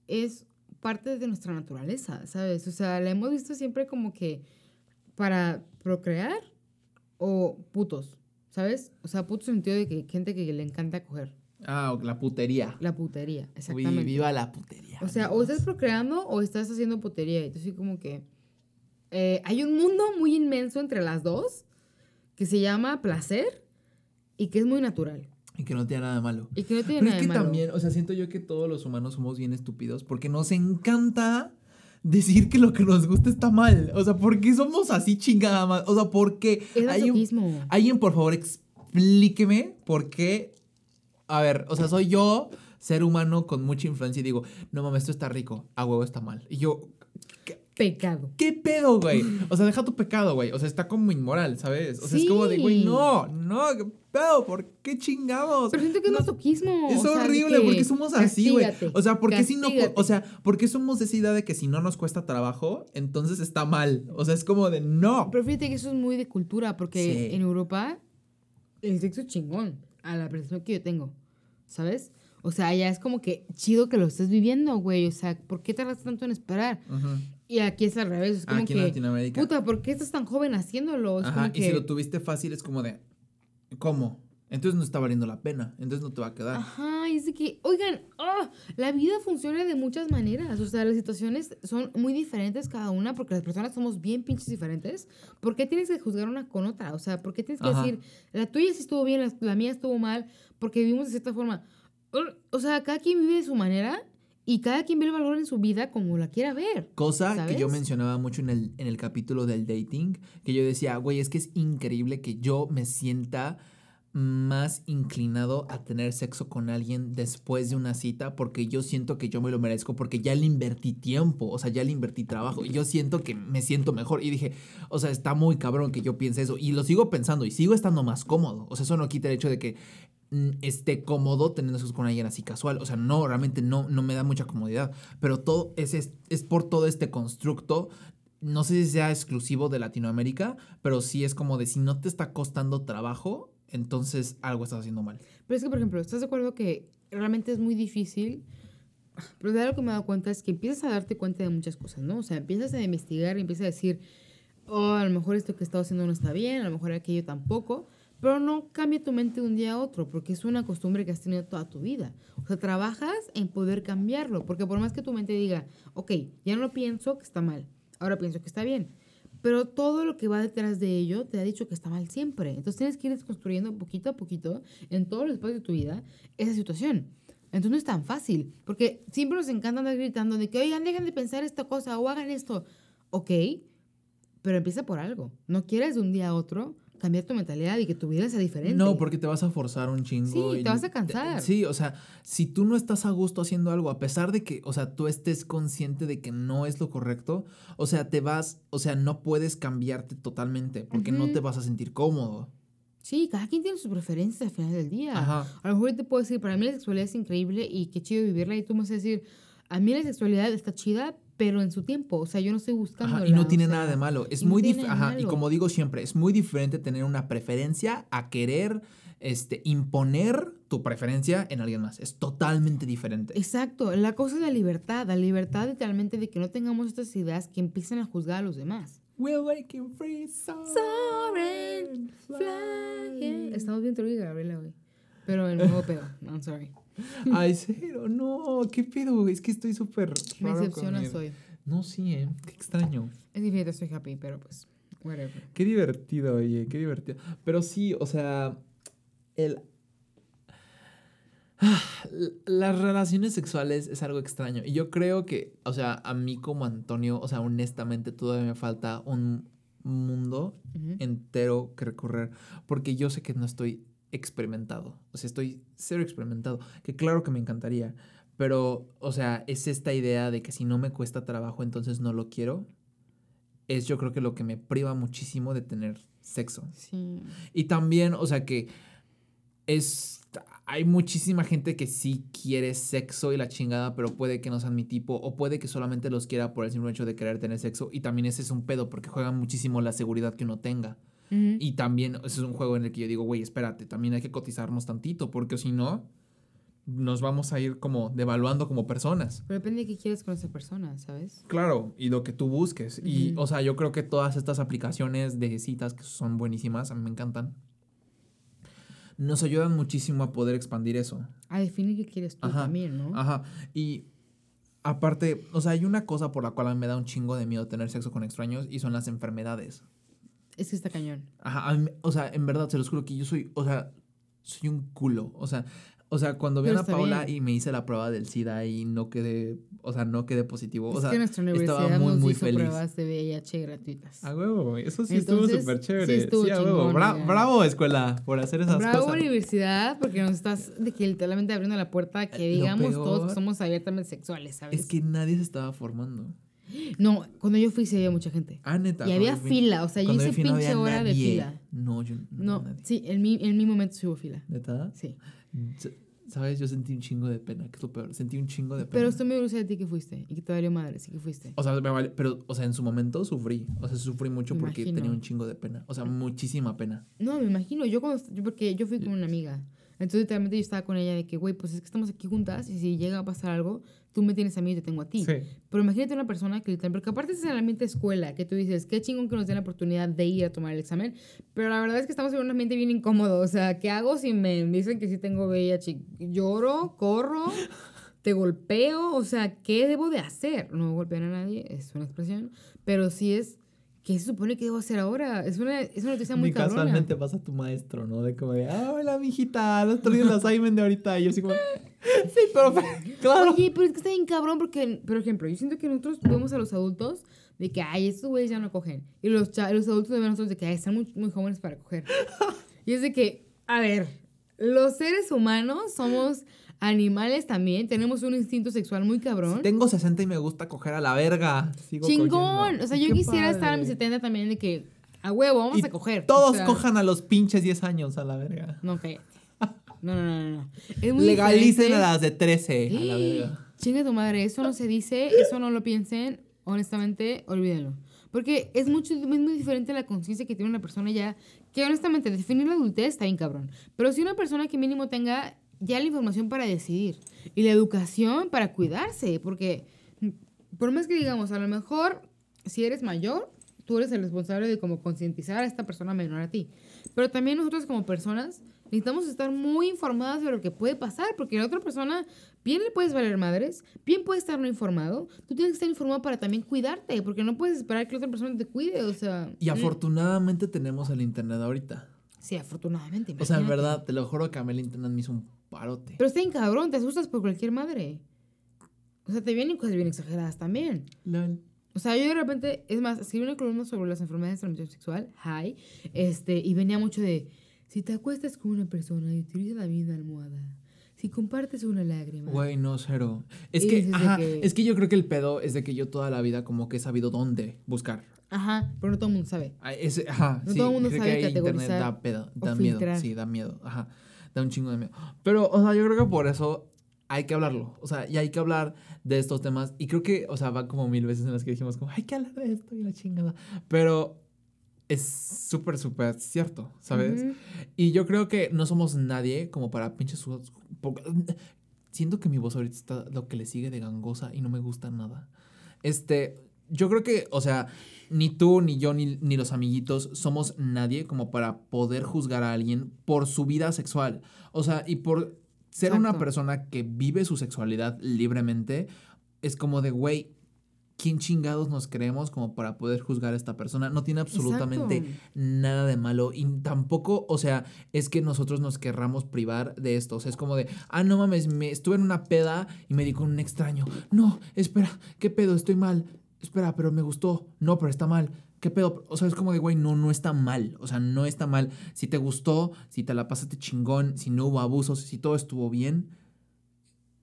es parte de nuestra naturaleza, ¿sabes? O sea, la hemos visto siempre como que para procrear o putos, ¿sabes? O sea, putos en el sentido de que gente que le encanta coger. Ah, o la putería. La putería, Uy, exactamente. viva la putería. O sea, o amigos. estás procreando o estás haciendo putería. Entonces, como que eh, hay un mundo muy inmenso entre las dos que se llama placer y que es muy natural. Y que no tiene nada de malo. Y que no tiene Pero nada es de que malo. también, o sea, siento yo que todos los humanos somos bien estúpidos porque nos encanta decir que lo que nos gusta está mal. O sea, ¿por qué somos así chingada más? O sea, ¿por qué? Es masoquismo. Alguien, por favor, explíqueme por qué. A ver, o sea, soy yo, ser humano con mucha influencia, y digo, no mames, esto está rico, a huevo está mal. Y yo, Pecado. ¿qué pedo, güey? O sea, deja tu pecado, güey. O sea, está como inmoral, ¿sabes? O sea, es como de, güey, no, no, ¿qué pedo? ¿Por qué chingados? Pero siento que es masoquismo. es o horrible, que porque somos así, güey. O sea, porque si no, o sea, porque somos de esa idea de que si no nos cuesta trabajo, entonces está mal. O sea, es como de no. Pero fíjate que eso es muy de cultura, porque Sí. en Europa el sexo es chingón, a la percepción que yo tengo, ¿sabes? O sea, allá es como que chido que lo estés viviendo, güey. O sea, ¿por qué tardas tanto en esperar? Y aquí es al revés, es como Aquí en Latinoamérica. puta, ¿por qué estás tan joven haciéndolo? Es Ajá, como y que, si lo tuviste fácil es como de ¿cómo? Entonces no está valiendo la pena, entonces no te va a quedar. Ajá, y es de que, oigan, ah, la vida funciona de muchas maneras. O sea, las situaciones son muy diferentes cada una porque las personas somos bien pinches diferentes. ¿Por qué tienes que juzgar una con otra? O sea, ¿por qué tienes que Ajá. decir, la tuya sí estuvo bien, la, la mía estuvo mal, porque vivimos de cierta forma? O sea, cada quien vive de su manera y cada quien ve el valor en su vida como la quiera ver. Cosa que yo mencionaba mucho en el, en el capítulo del dating, que yo decía, güey, es que es increíble que yo me sienta más inclinado a tener sexo con alguien después de una cita porque yo siento que yo me lo merezco porque ya le invertí tiempo, o sea, ya le invertí trabajo y yo siento que me siento mejor y dije, o sea, está muy cabrón que yo piense eso y lo sigo pensando y sigo estando más cómodo, o sea, eso no quita el hecho de que esté cómodo teniendo sexo con alguien así casual, o sea, no, realmente no, no me da mucha comodidad, pero todo es, es, es por todo este constructo no sé si sea exclusivo de Latinoamérica, pero sí es como de si no te está costando trabajo, entonces algo estás haciendo mal. Pero es que, por ejemplo, ¿estás de acuerdo que realmente es muy difícil? Pero de algo que me he dado cuenta es que empiezas a darte cuenta de muchas cosas, ¿no? O sea, empiezas a investigar y empiezas a decir, oh, a lo mejor esto que he estado haciendo no está bien, a lo mejor aquello tampoco, pero no cambia tu mente de un día a otro, porque es una costumbre que has tenido toda tu vida. O sea, trabajas en poder cambiarlo, porque por más que tu mente diga, ok, ya no lo pienso que está mal, ahora pienso que está bien. Pero todo lo que va detrás de ello te ha dicho que está mal siempre. Entonces tienes que ir construyendo poquito a poquito en todos los espacios de tu vida esa situación. Entonces no es tan fácil, porque siempre nos encanta andar gritando de que, oigan, dejen de pensar esta cosa o hagan esto. Ok, pero empieza por algo. No quieres de un día a otro cambiar tu mentalidad y que tu vida sea diferente. No, porque te vas a forzar un chingo. Sí, y te vas a cansar. sí, o sea, si tú no estás a gusto haciendo algo, a pesar de que, o sea, tú estés consciente de que no es lo correcto, o sea, te vas, o sea, no puedes cambiarte totalmente porque no te vas a sentir cómodo. Sí, cada quien tiene sus preferencias al final del día. Ajá. A lo mejor te puedo decir, para mí la sexualidad es increíble y qué chido vivirla. Y tú me vas a decir, a mí la sexualidad está chida, pero en su tiempo. O sea, yo no estoy buscando. Ajá, y no tiene nada de malo. Es y no muy de ajá, y malo. como digo siempre, es muy diferente tener una preferencia a querer este, imponer tu preferencia en alguien más. Es totalmente diferente. Exacto, la cosa es la libertad, la libertad literalmente de que no tengamos estas ideas que empiezan a juzgar a los demás. We're waking free, Soaring, flying. Estamos bien Trudy y Gabriela hoy. Pero el nuevo pedo, I'm sorry. Ay, cero, no, qué pedo, es que estoy súper Me decepcionas hoy. No, sí, eh, qué extraño. Es diferente, estoy happy, pero pues, whatever. Qué divertido, oye, qué divertido. Pero sí, o sea, el... Ah, Las relaciones sexuales es algo extraño. Y yo creo que, o sea, a mí como Antonio, o sea, honestamente todavía me falta un mundo entero que recorrer. Porque yo sé que no estoy experimentado. O sea, estoy cero experimentado. Que claro que me encantaría. Pero, o sea, es esta idea de que si no me cuesta trabajo, entonces no lo quiero. es yo creo que lo que me priva muchísimo de tener sexo. Sí. Y también, o sea que es... Hay muchísima gente que sí quiere sexo y la chingada, pero puede que no sean mi tipo, o puede que solamente los quiera por el simple hecho de querer tener sexo. Y también ese es un pedo, porque juegan muchísimo la seguridad que uno tenga. Ujú. Y también ese es un juego en el que yo digo, güey, espérate, también hay que cotizarnos tantito, porque si no, nos vamos a ir como devaluando como personas. Pero depende de qué quieres con esa persona, ¿sabes? Claro, y lo que tú busques. Y, o sea, yo creo que todas estas aplicaciones de citas que son buenísimas, a mí me encantan, nos ayudan muchísimo a poder expandir eso. A definir qué quieres tú Ajá, también, ¿no? Ajá. Y aparte, o sea, hay una cosa por la cual a mí me da un chingo de miedo tener sexo con extraños y son las enfermedades. Es que está cañón. Ajá, mí- o sea, en verdad, se los juro que yo soy, o sea, soy un culo. O sea, o sea, cuando vi a Ana Paula bien. y me hice la prueba del SIDA y no quedé, o sea, no quedé positivo. O es sea, que nuestra estaba universidad muy, nos muy hizo feliz. pruebas de VIH gratuitas. A huevo. Eso sí Entonces, estuvo súper chévere. sí estuvo a huevo. chingón, Bra- ya. bravo, escuela, por hacer esas Bravo cosas. universidad, porque nos estás de que literalmente abriendo la puerta a que Eh, digamos todos peor que somos abiertamente sexuales, ¿sabes? Es que nadie se estaba formando. No, cuando yo fui sí había mucha gente. Ah, neta. Y había yo fila, o sea, yo hice no pinche había hora de nadie. fila. No, yo No, nadie. sí, en mi, en mi momento sí hubo fila. ¿Neta? Sí. ¿Sabes? Yo sentí un chingo de pena, que es lo peor. Sentí un chingo de pena. Pero estoy muy orgullosa de ti que fuiste y que te valió madre, sí que fuiste. O sea, me vale- pero, o sea, en su momento sufrí. O sea, sufrí mucho Me porque imagino. tenía un chingo de pena. O sea, muchísima pena. No, me imagino, yo cuando, yo porque yo fui con una amiga. Entonces literalmente yo estaba con ella de que, güey, pues es que estamos aquí juntas y si llega a pasar algo, tú me tienes a mí y te tengo a ti. Pero imagínate una persona que porque aparte es en el ambiente escuela, que tú dices, qué chingón que nos den la oportunidad de ir a tomar el examen, pero la verdad es que estamos en un ambiente bien incómodo, o sea, ¿qué hago si me dicen que sí tengo VIH? Lloro, corro, te golpeo, o sea, ¿qué debo de hacer? No golpear a nadie, es una expresión, pero sí es, ¿qué se supone que debo hacer ahora? Es una, es una noticia muy Ni cabrona. casualmente pasa tu maestro, ¿no? De como de, ah, hola, mijita, los traes el assignment de ahorita. Y yo así como, sí, profe, claro. Oye, pero es que está bien cabrón porque, por ejemplo, yo siento que nosotros vemos a los adultos de que, ay, estos güeyes ya no cogen. Y los, los adultos ven a nosotros de que, ay, están muy, muy jóvenes para coger. y es de que, a ver, los seres humanos somos animales también, tenemos un instinto sexual muy cabrón. Tengo 60 y me gusta coger a la verga. Sigo Chingón. cogiendo. O sea, yo Qué quisiera estar a mis padre. 70 también de que, a huevo, vamos Y a coger. Todos O sea, cojan a los pinches 10 años a la verga. No, cállate. No, no, no, no. Es muy Legalicen diferente. a las de 13 a la verga. Chinga tu madre, eso no se dice, eso no lo piensen, honestamente, olvídenlo. Porque es mucho es muy diferente la conciencia que tiene una persona ya, que honestamente definir la adultez está bien cabrón. Pero si una persona que mínimo tenga ya la información para decidir y la educación para cuidarse, porque mm, por más que digamos, a lo mejor si eres mayor, tú eres el responsable de como concientizar a esta persona menor a ti. Pero también nosotros como personas necesitamos estar muy informadas de lo que puede pasar, porque la otra persona bien le puedes valer madres, bien puede estar no informado. Tú tienes que estar informado para también cuidarte, porque no puedes esperar que la otra persona te cuide, o sea... Y mm, afortunadamente tenemos el internet ahorita. Sí, afortunadamente. O sea, en imagínate. verdad, te lo juro que a mí el internet me hizo un parote. Pero está bien cabrón, te asustas por cualquier madre. O sea, te vienen cosas bien exageradas también. Lol. O sea, yo de repente, es más, escribí una columna sobre las enfermedades de transmisión sexual, hi, este, y venía mucho de, si te acuestas con una persona y utilizas la misma almohada, si compartes una lágrima. Güey, no, cero. Es que, ajá, que- es que yo creo que el pedo es de que yo toda la vida como que he sabido dónde buscar. Ajá, pero no todo el mundo sabe. Ah, ese- ajá, No sí, todo el mundo sabe que ahí internet categorizar da pedo, o da miedo, filtrar. sí, da miedo, ajá, da un chingo de miedo. Pero, o sea, yo creo que por eso hay que hablarlo, o sea, y hay que hablar de estos temas, y creo que, o sea, va como mil veces en las que dijimos como, hay que hablar de esto y la chingada, pero es súper, súper cierto, ¿sabes? Y yo creo que no somos nadie como para pinches... Siento que mi voz ahorita está lo que le sigue de gangosa y no me gusta nada. Este, yo creo que, o sea, ni tú, ni yo, ni, ni los amiguitos somos nadie como para poder juzgar a alguien por su vida sexual. O sea, y por ser una persona que vive su sexualidad libremente, es como de, güey, ¿quién chingados nos creemos como para poder juzgar a esta persona? No tiene absolutamente Exacto. nada de malo y tampoco, o sea, es que nosotros nos querramos privar de esto. O sea, es como de, ah, no mames, me estuve en una peda y me di con un extraño. No, espera, ¿qué pedo? Estoy mal. Espera, pero me gustó. No, pero está mal. ¿Qué pedo? O sea, es como de, güey, no, no está mal. O sea, no está mal. Si te gustó, si te la pasaste chingón, si no hubo abusos, si todo estuvo bien,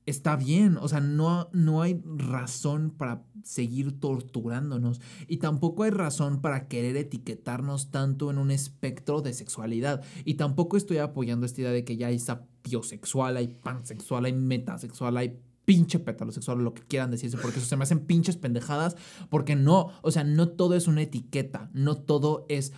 está bien. O sea, no, no hay razón para seguir torturándonos. Y tampoco hay razón para querer etiquetarnos tanto en un espectro de sexualidad. Y tampoco estoy apoyando esta idea de que ya hay sapiosexual, hay pansexual, hay metasexual, hay pinche pétalosexual o lo que quieran decirse, porque eso se me hacen pinches pendejadas, porque no, o sea, no todo es una etiqueta, no todo es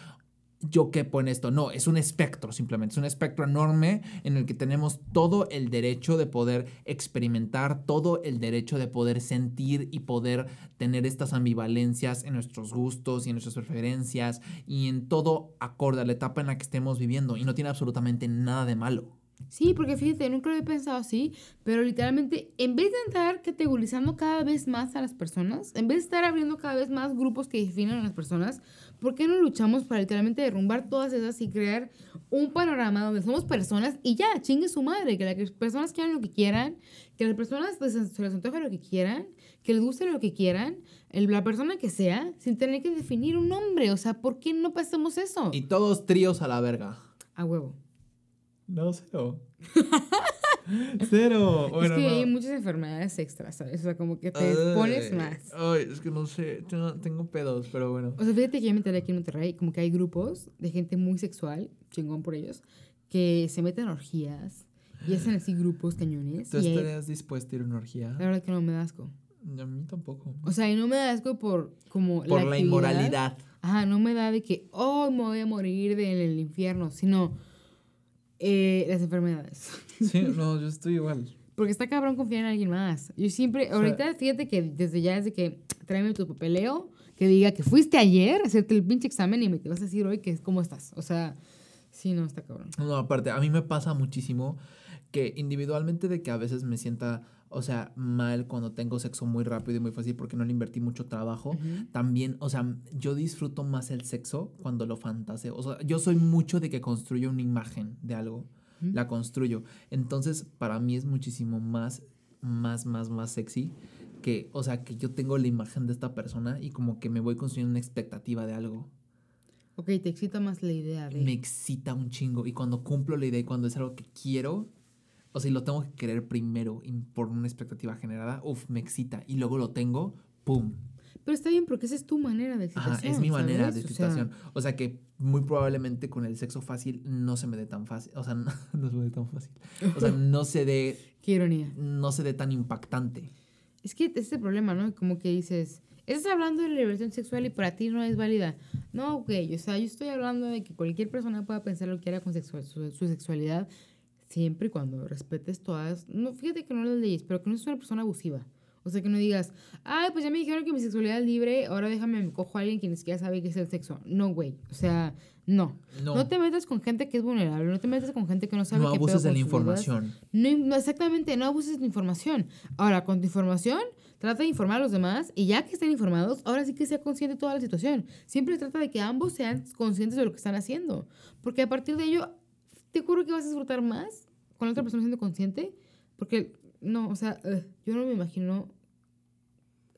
yo quepo en esto, no, es un espectro simplemente, es un espectro enorme en el que tenemos todo el derecho de poder experimentar, todo el derecho de poder sentir y poder tener estas ambivalencias en nuestros gustos y en nuestras preferencias y en todo acorde a la etapa en la que estemos viviendo y no tiene absolutamente nada de malo. Sí, porque fíjate, nunca lo he pensado así, pero literalmente, en vez de estar categorizando cada vez más a las personas, en vez de estar abriendo cada vez más grupos que definen a las personas, ¿por qué no luchamos para literalmente derrumbar todas esas y crear un panorama donde somos personas y ya, chingue su madre, que las personas quieran lo que quieran, que las personas se les antoje lo que quieran, que les guste lo que quieran, el- la persona que sea, sin tener que definir un nombre? O sea, ¿por qué no pasamos eso? Y todos tríos a la verga. A huevo. No, cero. cero. Bueno, es que no. hay muchas enfermedades extras, ¿sabes? O sea, como que te Ay, pones más. Ay, es que no sé, tengo, tengo pedos, pero bueno. O sea, fíjate que yo me enteré aquí en Monterrey, como que hay grupos de gente muy sexual, chingón por ellos, que se meten a orgías y hacen así grupos cañones. ¿Tú y hay- estarías dispuesto a ir a una orgía? la verdad que no me da asco. A mí tampoco. O sea, y no me da asco por como Por la, actividad. inmoralidad. Ajá, no me da de que, oh, me voy a morir del infierno, sino eh, las enfermedades. Sí, no, yo estoy igual. Porque está cabrón confiar en alguien más. Yo siempre, sea- ahorita fíjate que desde ya, desde que tráeme tu papeleo, que diga que fuiste ayer a hacerte el pinche examen y me te vas a decir hoy que cómo estás. O sea, sí, no, está cabrón. No, aparte, a mí me pasa muchísimo que individualmente de que a veces me sienta, o sea, mal cuando tengo sexo muy rápido y muy fácil porque no le invertí mucho trabajo. También, o sea, yo disfruto más el sexo cuando lo fantaseo. O sea, yo soy mucho de que construyo una imagen de algo. La construyo. Entonces, para mí es muchísimo más, más, más, más sexy que, o sea, que yo tengo la imagen de esta persona y como que me voy construyendo una expectativa de algo. Ok, te excita más la idea de... Me excita un chingo. Y cuando cumplo la idea y cuando es algo que quiero, o sea, y lo tengo que querer primero por una expectativa generada, uff, me excita. Y luego lo tengo, ¡pum! Pero está bien porque esa es tu manera de excitación. Ajá, es mi manera de ¿sabes? O sea, excitación. O sea, que muy probablemente con el sexo fácil no se me dé tan fácil. O sea, no, no se me dé tan fácil. O sea, no se dé, qué ironía. no se dé tan impactante. Es que es el problema, ¿no? Como que dices, estás hablando de la liberación sexual y para ti no es válida. No, güey, o sea, yo estoy hablando de que cualquier persona pueda pensar lo que quiera con sexual- su, su sexualidad, siempre y cuando respetes todas. No, fíjate que no las leyes, pero que no seas una persona abusiva. O sea, que no digas, ay, pues ya me dijeron que mi sexualidad es libre, ahora déjame, me cojo a alguien que ni siquiera sabe qué es el sexo. No, güey. O sea, no. No, No. te metas con gente que es vulnerable, no te metas con gente que no sabe no qué pedo abuses de la información. No, no, exactamente, no abuses de información. Ahora, con tu información, trata de informar a los demás y ya que estén informados, ahora sí que sea consciente de toda la situación. Siempre trata de que ambos sean conscientes de lo que están haciendo. Porque a partir de ello, te juro que vas a disfrutar más con la otra persona siendo consciente. Porque, no, o sea, ugh, yo no me imagino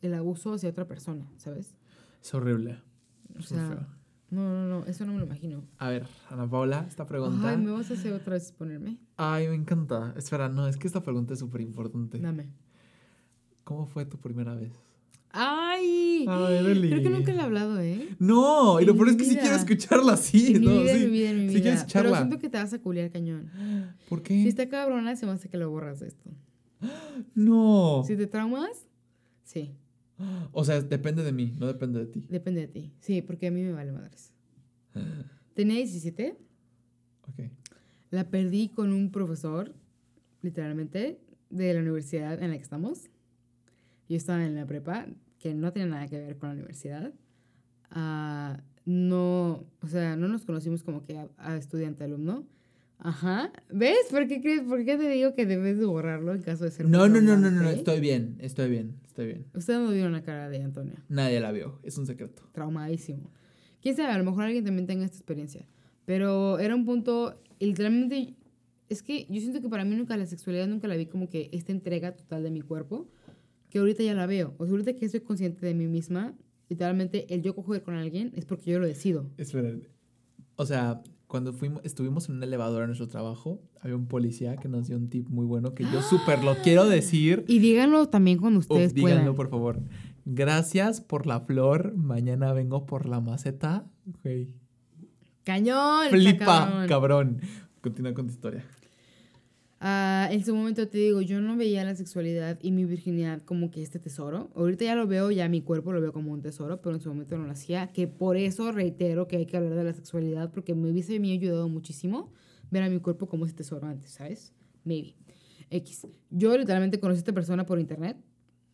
el abuso hacia otra persona, ¿sabes? Es horrible. O Es feo. no, no, no, eso no me lo imagino. A ver, Ana Paula, esta pregunta. Ay, ¿me vas a hacer otra vez ponerme? Ay, me encanta. Espera, no, es que esta pregunta es súper importante. Dame. ¿Cómo fue tu primera vez? ¡Ay! Creo que nunca le he hablado, ¿eh? No, y lo peor es que sí quiero escucharla así. No, vida, sí. mi vida, en mi sí vida. quieres Pero escucharla. siento que te vas a culiar cañón. ¿Por Si qué? está cabrona, se me hace que lo borras de esto. No. Si te traumas, sí. O sea, depende de mí, no depende de ti. Depende de ti. Sí, porque a mí me vale madres. Tenía 17. Ok. La perdí con un profesor, literalmente, de la universidad en la que estamos. Yo estaba en la prepa, que no tenía nada que ver con la universidad. Ah, no, o sea, no nos conocimos como que a, a estudiante-alumno. Ajá. ¿Ves? ¿Por qué crees? ¿Por qué te digo que debes de borrarlo en caso de ser No, no, no, no, no, estoy bien, estoy bien, estoy bien. Ustedes no vieron la cara de Antonia. Nadie la vio, es un secreto. Traumadísimo. Quién sabe, a lo mejor alguien también tenga esta experiencia. Pero era un punto, literalmente, es que yo siento que para mí nunca la sexualidad nunca la vi como que esta entrega total de mi cuerpo, que ahorita ya la veo. O sea, ahorita que soy consciente de mí misma, literalmente el yo coger con alguien es porque yo lo decido. Espera. O sea, cuando fuimos, estuvimos en un elevador en nuestro trabajo, había un policía que nos dio un tip muy bueno que yo súper lo quiero decir. Y díganlo también cuando Uf, ustedes díganlo, puedan. por favor. Gracias por la flor. Mañana vengo por la maceta. Güey. Cañón. Flipa, cabrón. cabrón. Continúa con tu historia. Ah, en su momento te digo, yo no veía la sexualidad y mi virginidad como que este tesoro. Ahorita ya lo veo, ya mi cuerpo lo veo como un tesoro, pero en su momento no lo hacía. Que por eso reitero que hay que hablar de la sexualidad, porque me hubiese me ayudado muchísimo ver a mi cuerpo como ese tesoro antes, ¿sabes? Maybe. X. Yo literalmente conocí a esta persona por internet,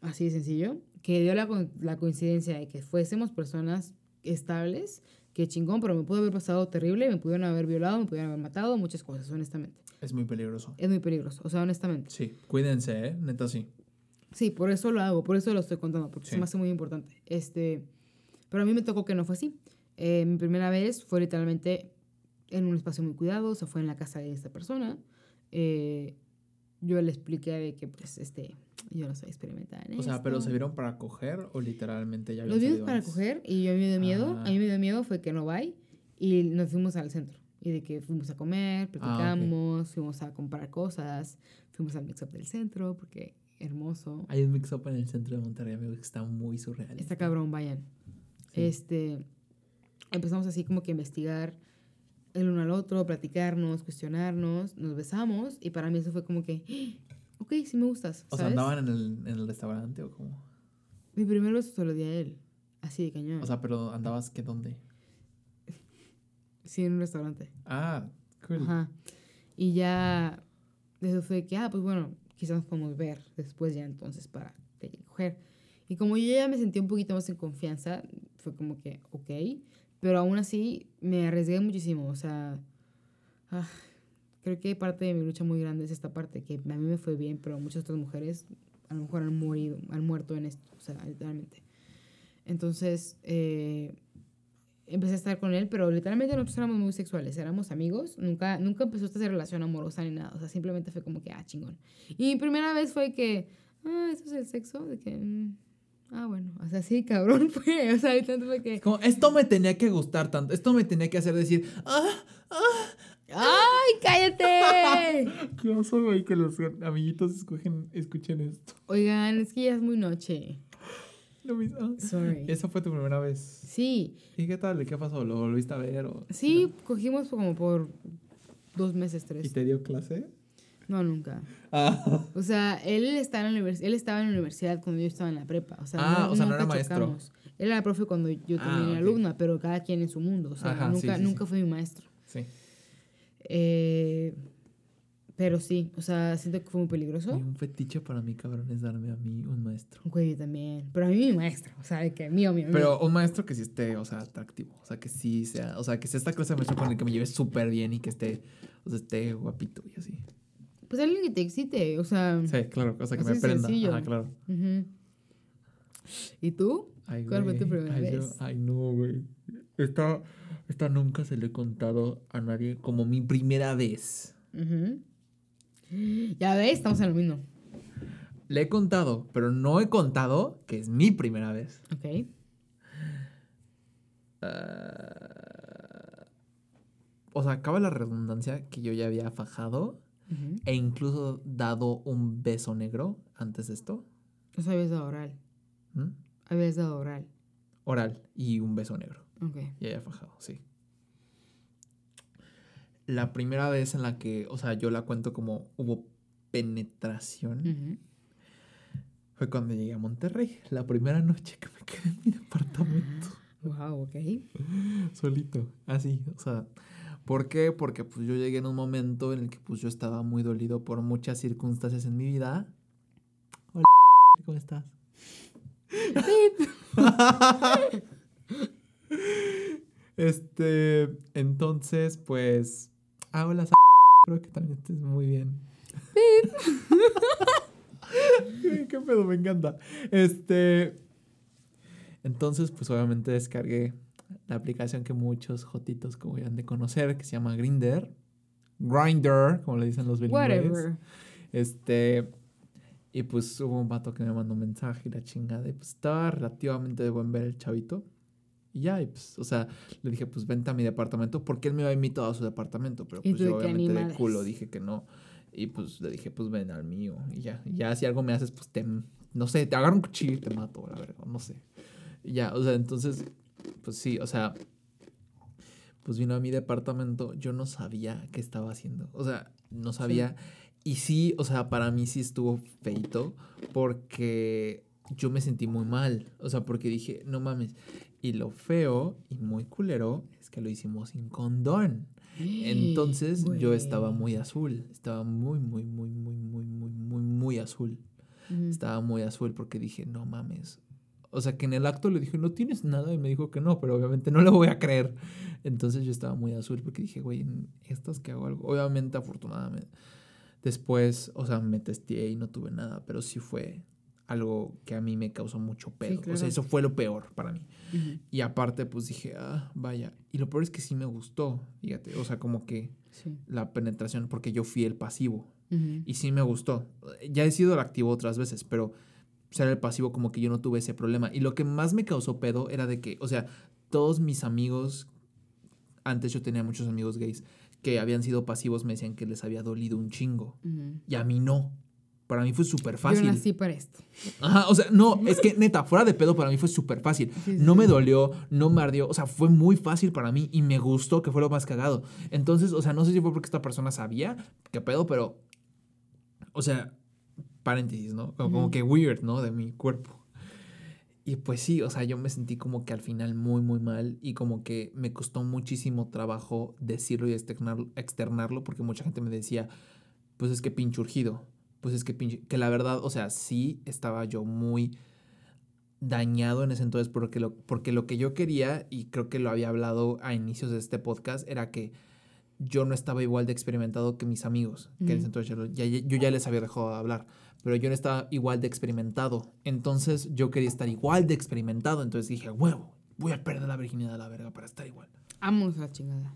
así de sencillo, que dio la, la coincidencia de que fuésemos personas estables, que chingón, pero me pudo haber pasado terrible, me pudieron haber violado, me pudieron haber matado, muchas cosas, honestamente. Es muy peligroso. Es muy peligroso, o sea, honestamente. Sí, cuídense, ¿eh? Neta, sí. Sí, por eso lo hago, por eso lo estoy contando, porque Sí. se me hace muy importante. Este, pero a mí me tocó que no fue así. Eh, mi primera vez fue literalmente en un espacio muy cuidado, o sea, fue en la casa de esta persona. Eh, yo le expliqué de que, pues, este, yo no soy experimentada en O sea, ¿pero se vieron para coger o literalmente ya Los vimos para antes? coger y yo me dio miedo. Ah. A mí me dio miedo fue que no vaya y nos fuimos al centro. Y de que fuimos a comer, platicamos, fuimos a comprar cosas, fuimos al mix-up del centro porque hermoso. Hay un mix-up en el centro de Monterrey, amigo, que está muy surreal. Está cabrón, vayan. Sí. Este, empezamos así como que a investigar el uno al otro, platicarnos, cuestionarnos, nos besamos y para mí eso fue como que, "Ah, ok, sí me gustas. O sea. ¿andaban en el, en el restaurante o cómo? Mi primer beso se lo di a él, así de cañón. O sea, pero andabas, ¿qué dónde? Sí, en un restaurante. Ah, cool. Ajá. Y ya, eso fue que, ah, pues bueno, quizás nos podemos ver después ya entonces para coger. Y como yo ya me sentí un poquito más en confianza, fue como que, ok, pero aún así me arriesgué muchísimo, o sea, ah, creo que parte de mi lucha muy grande es esta parte, que a mí me fue bien, pero muchas otras mujeres a lo mejor han morido, han muerto en esto, o sea, literalmente. Entonces, eh, empecé a estar con él, pero literalmente nosotros éramos muy sexuales, éramos amigos, nunca, nunca empezó esta relación amorosa ni nada, o sea, simplemente fue como que, ah, chingón. Y mi primera vez fue que, ah, eso es el sexo, de que, mm, ah, bueno, o sea, sí, cabrón fue, o sea, literalmente fue que, Como, esto me tenía que gustar tanto, esto me tenía que hacer decir, ah, ah. ¡ay, cállate! Qué oso, güey, que los amiguitos escogen, escuchen esto. Oigan, es que ya es muy noche, Lo mismo. sorry. Esa fue tu primera vez. Sí, ¿Y qué tal? ¿Qué pasó? ¿Lo volviste a ver? O... sí, cogimos como por dos meses, ¿Y tres. te dio clase? No, nunca. Ah, O sea, él, está en la él estaba en la universidad cuando yo estaba en la prepa. O sea, Ah, o sea, no era maestro. chocamos. Él era profe cuando yo Ah, también era alumna, pero cada quien en su mundo. O sea, Ajá, sí, nunca, sí, nunca sí. fue mi maestro. sí. Eh, pero sí, o sea, siento que fue muy Y peligroso. un fetiche para mí, cabrón, es darme a mí un maestro. Güey, yo también. Pero a mí mi maestro. O sea, de que mío, mío, mío. Pero un maestro que sí esté, o sea, atractivo. O sea, que sí sea, o sea, que sea esta clase de maestro con el que me lleve súper bien y que esté, o sea, esté guapito y así. Pues alguien que te excite, o sea. Sí, claro, o sea, que me prenda. sencillo. Ajá, claro. ¿Y tú? Ay, ¿Cuál fue tu primera Ay, yo- vez? ay, no, güey. Esta, esta nunca se le he contado a nadie como mi primera vez. Ujú. Ya ves, estamos en lo mismo. Le he contado, pero no he contado que es mi primera vez. Ok. Ah, o sea, acaba la redundancia que yo ya había fajado e incluso dado un beso negro antes de esto. O sea, habías dado oral. ¿Mm? Habías dado oral. Oral y un beso negro. Ok. Ya había fajado, sí. La primera vez en la que, o sea, yo la cuento como hubo penetración fue cuando llegué a Monterrey. La primera noche que me quedé en mi departamento. Wow, ok. Solito, así, o sea, ¿por qué? Porque pues yo llegué en un momento en el que pues yo estaba muy dolido por muchas circunstancias en mi vida. Hola, ¿cómo estás? este, entonces, pues, ah, hola, Sa- creo que también estés muy bien. ¿Qué pedo? Me encanta. Este, entonces, pues obviamente descargué la aplicación que muchos jotitos como ya han de conocer, que se llama Grinder. Grinder, como le dicen los bilingües. Whatever. Este, y pues hubo un vato que me mandó un mensaje y la chingada. Y pues estaba relativamente de buen ver el chavito. Y ya, y pues, o sea, le dije, pues vente a mi departamento, porque él me había invitado a su departamento, pero pues yo obviamente de culo dije que no. Y pues le dije, pues ven al mío. Y ya, y ya si algo me haces, pues te, no sé, te agarro un cuchillo y te mato, la verdad, no sé. Y ya, o sea, entonces, pues sí, o sea, pues vino a mi departamento, yo no sabía qué estaba haciendo. O sea, no sabía. Y sí, o sea, para mí sí estuvo feito porque yo me sentí muy mal. O sea, porque dije, no mames. Y lo feo y muy culero es que lo hicimos sin condón. Entonces yo estaba muy azul. Estaba muy, muy, muy, muy, muy, muy, muy, muy azul. Estaba muy azul porque dije, no mames. O sea, que en el acto le dije, no tienes nada. Y me dijo que no, pero obviamente no le voy a creer. Entonces yo estaba muy azul porque dije, güey, estas que hago algo. Obviamente, afortunadamente. Después, o sea, me testé y no tuve nada, pero sí fue algo que a mí me causó mucho pedo. O claro. sea, eso fue lo peor para mí. Y aparte, pues dije, ah, vaya. Y lo peor es que sí me gustó, fíjate. O sea, como que Sí. la penetración, porque yo fui el pasivo. Y sí me gustó. Ya he sido el activo otras veces, pero ser el pasivo como que yo no tuve ese problema. Y lo que más me causó pedo era de que, o sea, todos mis amigos, antes yo tenía muchos amigos gays, que habían sido pasivos me decían que les había dolido un chingo. Y a mí no. Para mí fue súper fácil. Yo nací para esto. Ajá, o sea, no, es que neta, fuera de pedo para mí fue súper fácil. Sí, sí, No me dolió, no me ardió, o sea, fue muy fácil para mí y me gustó que fue lo más cagado. Entonces, o sea, no sé si fue porque esta persona sabía qué pedo, pero, o sea, paréntesis, ¿no? Como, que weird, ¿no? De mi cuerpo. Y pues sí, o sea, yo me sentí como que al final muy, muy mal y como que me costó muchísimo trabajo decirlo y externar- externarlo porque mucha gente me decía, pues es que pinche urgido, pues es que pinche, que la verdad, o sea, sí estaba yo muy dañado en ese entonces porque lo, porque lo que yo quería, y creo que lo había hablado a inicios de este podcast, era que yo no estaba igual de experimentado que mis amigos, que en ese entonces ya- yo ya les había dejado de hablar, pero yo no estaba igual de experimentado. Entonces yo quería estar igual de experimentado, entonces dije, huevo, voy a perder la virginidad a la verga para estar igual. Vámonos a la chingada.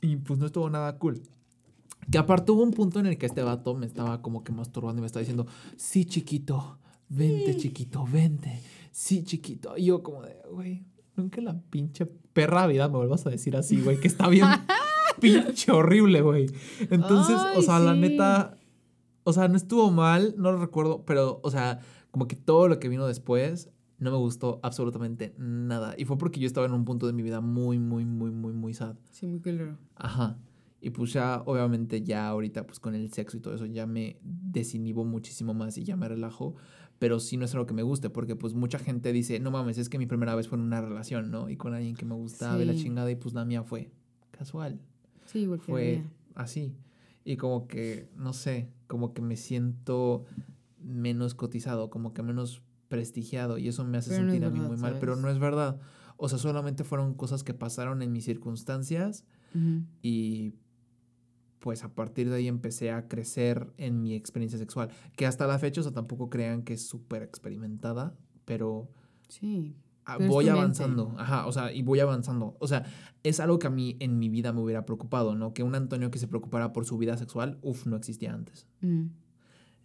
Y pues no estuvo nada cool. Que aparte hubo un punto en el que este vato me estaba como que masturbando y me estaba diciendo, sí, chiquito, vente, chiquito, vente, sí, chiquito. Y yo como de, güey, nunca la pinche perra vida me vuelvas a decir así, güey, que está bien pinche horrible, güey. Entonces, o sea, la neta, o sea, no estuvo mal, no lo recuerdo, pero, o sea, como que todo lo que vino después no me gustó absolutamente nada. Y fue porque yo estaba en un punto de mi vida muy, muy, muy, muy, muy sad. Sí, muy claro. Ajá. Y pues ya, obviamente, ya ahorita, pues con el sexo y todo eso, ya me desinhibo muchísimo más y ya me relajo. Pero sí no es algo que me guste, porque pues mucha gente dice, no mames, es que mi primera vez fue en una relación, ¿no? Y con alguien que me gustaba y la Sí. chingada, y pues la mía fue casual. Sí, igual que la Fue mía. así. Y como que, no sé, como que me siento menos cotizado, como que menos prestigiado, y eso me hace Pero no es sentir a mí verdad, muy mal. Pero ¿sabes? no es verdad. O sea, solamente fueron cosas que pasaron en mis circunstancias Ujú. y pues a partir de ahí empecé a crecer en mi experiencia sexual. Que hasta la fecha, o sea, tampoco crean que es súper experimentada, pero Sí. Pero voy avanzando. Ajá, o sea, y voy avanzando. O sea, es algo que a mí en mi vida me hubiera preocupado, ¿no? Que un Antonio que se preocupara por su vida sexual, uff, no existía antes. Ujú.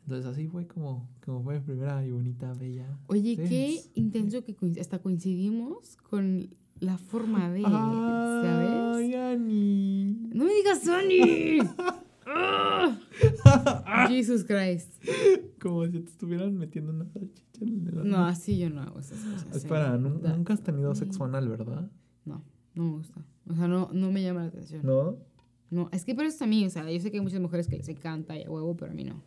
Entonces así fue como, como fue mi primera y bonita, bella. Oye, qué intenso que hasta coincidimos con la forma de, Ay, ¿sabes? Ani. No me digas Sony. Jesus Christ. Como si te estuvieran metiendo una salchicha en el No, así yo no hago esas cosas. Espera, eh. nun- nunca has tenido Mm. sexo anal, ¿verdad? No, no me gusta. O sea, no, no me llama la atención. No. No. es que por eso también, o sea, yo sé que hay muchas mujeres que les encanta y a huevo, pero a mí no.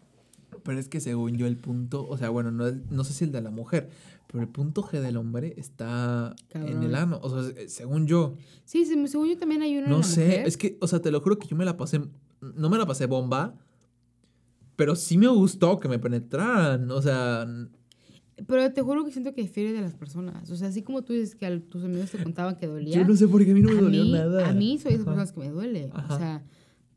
Pero es que según yo el punto, o sea, bueno, no, no sé si el de la mujer, pero el punto G del hombre está en Cabrón. el ano. O sea, se- según yo, Sí, se- según yo también hay uno en no la sé, mujer. es que, o sea, te lo juro que yo me la pasé, no me la pasé bomba, pero sí me gustó que me penetraran. O sea, Pero te juro que siento que difiere de las personas. O sea, así como tú dices que a tus amigos te contaban que dolía. yo no sé por qué a mí no me dolió mí, nada. A mí soy de esas personas que me duele. Ajá. O sea,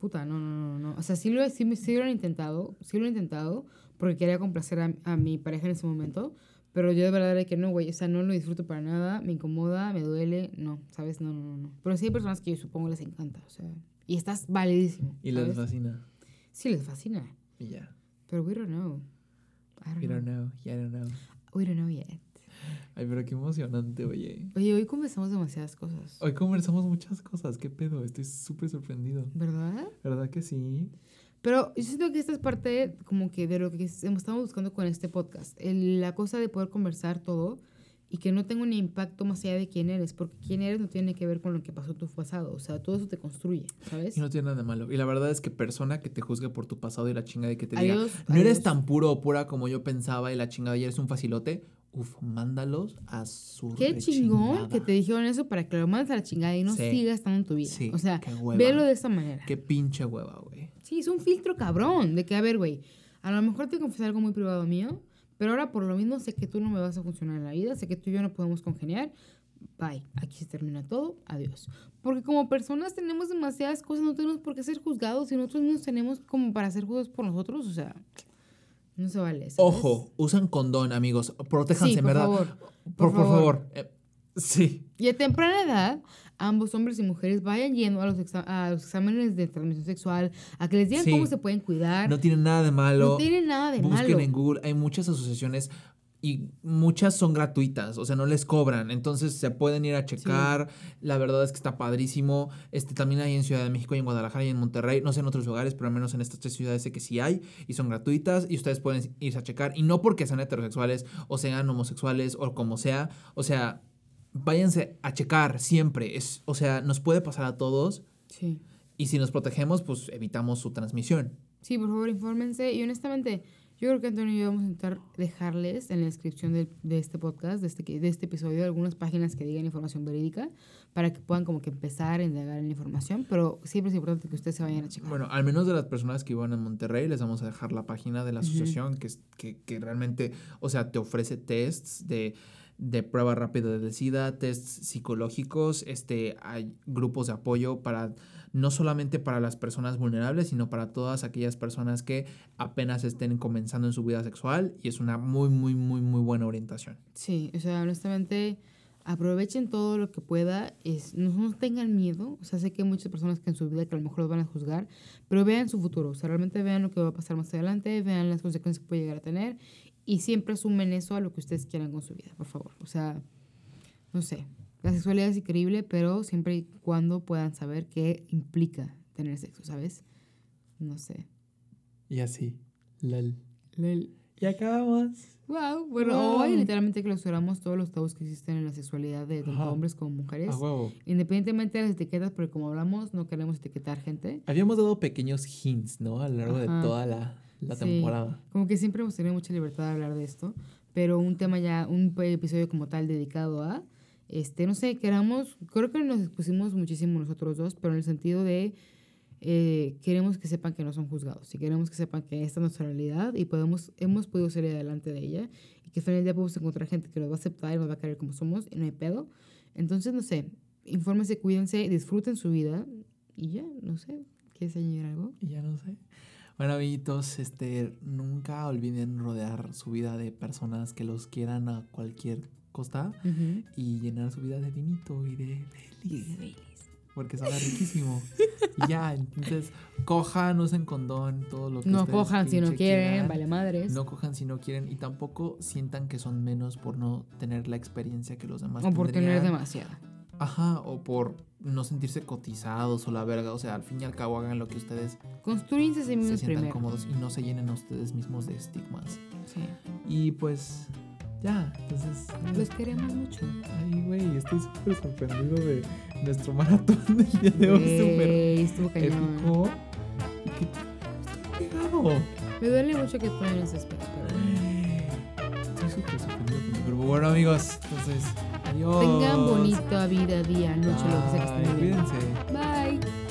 puta, no, no, no, no. O sea, sí lo, sí, sí lo han intentado, sí lo he intentado, porque quería complacer a, a mi pareja en ese momento. Pero yo de verdad era que no, güey. O sea, no lo disfruto para nada, me incomoda, me duele. No, ¿sabes? No, no, no. no. Pero sí hay personas que yo supongo les encanta. O sea, y estás validísimo. Y les ¿sabes? fascina. Sí, les fascina. Y ya. Pero we don't know. I don't You know. don't know, you don't know. We don't know yet. Ay, pero qué emocionante, oye. Oye, hoy conversamos demasiadas cosas. Hoy conversamos muchas cosas, qué pedo, estoy súper sorprendido. ¿Verdad? ¿Verdad que sí? Pero yo siento que esta es parte como que de lo que estamos buscando con este podcast. El- la cosa de poder conversar todo y que no tenga un impacto más allá de quién eres, porque quién eres no tiene que ver con lo que pasó en tu pasado. O sea, todo eso te construye, ¿sabes? Y no tiene nada de malo. Y la verdad es que persona que te juzgue por tu pasado y la chingada y que te diga, Adiós. no eres adiós. tan puro o pura como yo pensaba y la chingada y eres un facilote, uf, mándalos a su Qué chingón que te dijeron eso para que lo mandes a la chingada y no Sí. siga estando en tu vida. Sí, o sea, qué hueva. velo de esta manera. Qué pinche hueva, güey. Sí, es un filtro cabrón de que, a ver, güey, a lo mejor te confesé algo muy privado mío, pero ahora por lo mismo sé que tú no me vas a funcionar en la vida, sé que tú y yo no podemos congeniar. Bye, aquí se termina todo, adiós. Porque como personas tenemos demasiadas cosas, no tenemos por qué ser juzgados y nosotros mismos tenemos como para ser juzgados por nosotros, o sea, no se vale. ¿sabes? Ojo, usan condón, amigos. Protéjanse, Sí, por verdad. favor. Por, por por favor. favor. Eh, sí. Y a temprana edad, ambos hombres y mujeres vayan yendo a los, a los exámenes de transmisión sexual, a que les digan Sí. cómo se pueden cuidar. No tienen nada de malo. No tiene nada de Busquen malo. en Google. Hay muchas asociaciones y muchas son gratuitas, o sea, no les cobran. Entonces se pueden ir a checar. La verdad es que está padrísimo. Este también hay en Ciudad de México y en Guadalajara y en Monterrey. No sé en otros lugares, pero al menos en estas tres ciudades sé que sí hay y son gratuitas y ustedes pueden irse a checar. Y no porque sean heterosexuales o sean homosexuales o como sea. O sea, váyanse a checar siempre. Es, o sea, nos puede pasar a todos Sí. y si nos protegemos, pues evitamos su transmisión. Sí, por favor, infórmense. Y honestamente, yo creo que Antonio y yo vamos a intentar dejarles en la descripción de, de este podcast, de este, que- de este episodio, algunas páginas que digan información verídica para que puedan como que empezar a indagar en la información. Pero siempre es importante que ustedes se vayan a checar. Bueno, al menos de las personas que iban en Monterrey, les vamos a dejar la página de la asociación que, es- que, que realmente, o sea, te ofrece tests de, de prueba rápida del SIDA, tests psicológicos, este, hay grupos de apoyo para, no solamente para las personas vulnerables, sino para todas aquellas personas que apenas estén comenzando en su vida sexual y es una muy, muy, muy, muy buena orientación. Sí, o sea, honestamente, aprovechen todo lo que pueda. Es, no, no tengan miedo. O sea, sé que hay muchas personas que en su vida que a lo mejor los van a juzgar, pero vean su futuro. O sea, realmente vean lo que va a pasar más adelante, vean las consecuencias que puede llegar a tener y siempre asumen eso a lo que ustedes quieran con su vida, por favor. O sea, no sé. La sexualidad es increíble, pero siempre y cuando puedan saber qué implica tener sexo, ¿sabes? No sé. Y así, lol. Lel. Y acabamos. Wow, bueno, Wow. hoy literalmente clausuramos todos los tabús que existen en la sexualidad de tanto Ajá. hombres como mujeres. A huevo. Independientemente de las etiquetas, porque como hablamos, no queremos etiquetar gente. Habíamos dado pequeños hints, ¿no? A lo largo de Ajá. toda la, la Sí. temporada. Como que siempre hemos tenido mucha libertad de hablar de esto, pero un tema ya, un episodio como tal dedicado a, este, no sé, queramos, creo que nos expusimos muchísimo nosotros dos, pero en el sentido de eh, queremos que sepan que no son juzgados y queremos que sepan que esta es nuestra realidad y podemos, hemos podido salir adelante de ella y que al final del día podemos encontrar gente que nos va a aceptar y nos va a querer como somos y no hay pedo. Entonces, no sé, infórmense, cuídense, disfruten su vida y ya, no sé, ¿quieres añadir algo? Y ya no sé. Bueno, amiguitos, este, nunca olviden rodear su vida de personas que los quieran a cualquier costa y llenar su vida de vinito y de Baileys. Porque sabe riquísimo. y ya, entonces, cojan, usen condón, todo lo que No cojan si no quieren, quieran. vale madres. No cojan si no quieren y tampoco sientan que son menos por no tener la experiencia que los demás o por tener demasiada. Ajá, o por no sentirse cotizados o la verga. O sea, al fin y al cabo hagan lo que ustedes Construyense se sientan primero. cómodos y no se llenen a ustedes mismos de estigmas. Sí. Y pues, ya, entonces. Los queremos mucho. Ay, güey, estoy súper sorprendido de nuestro maratón del día de hoy. Súper épico. Estoy pegado. Me duele mucho que estés pero Estoy súper sorprendido con mi. Bueno, amigos, entonces, adiós. Tengan bonita vida, día, noche, lo que sea que estén Bye, viviendo. Cuídense. Bye.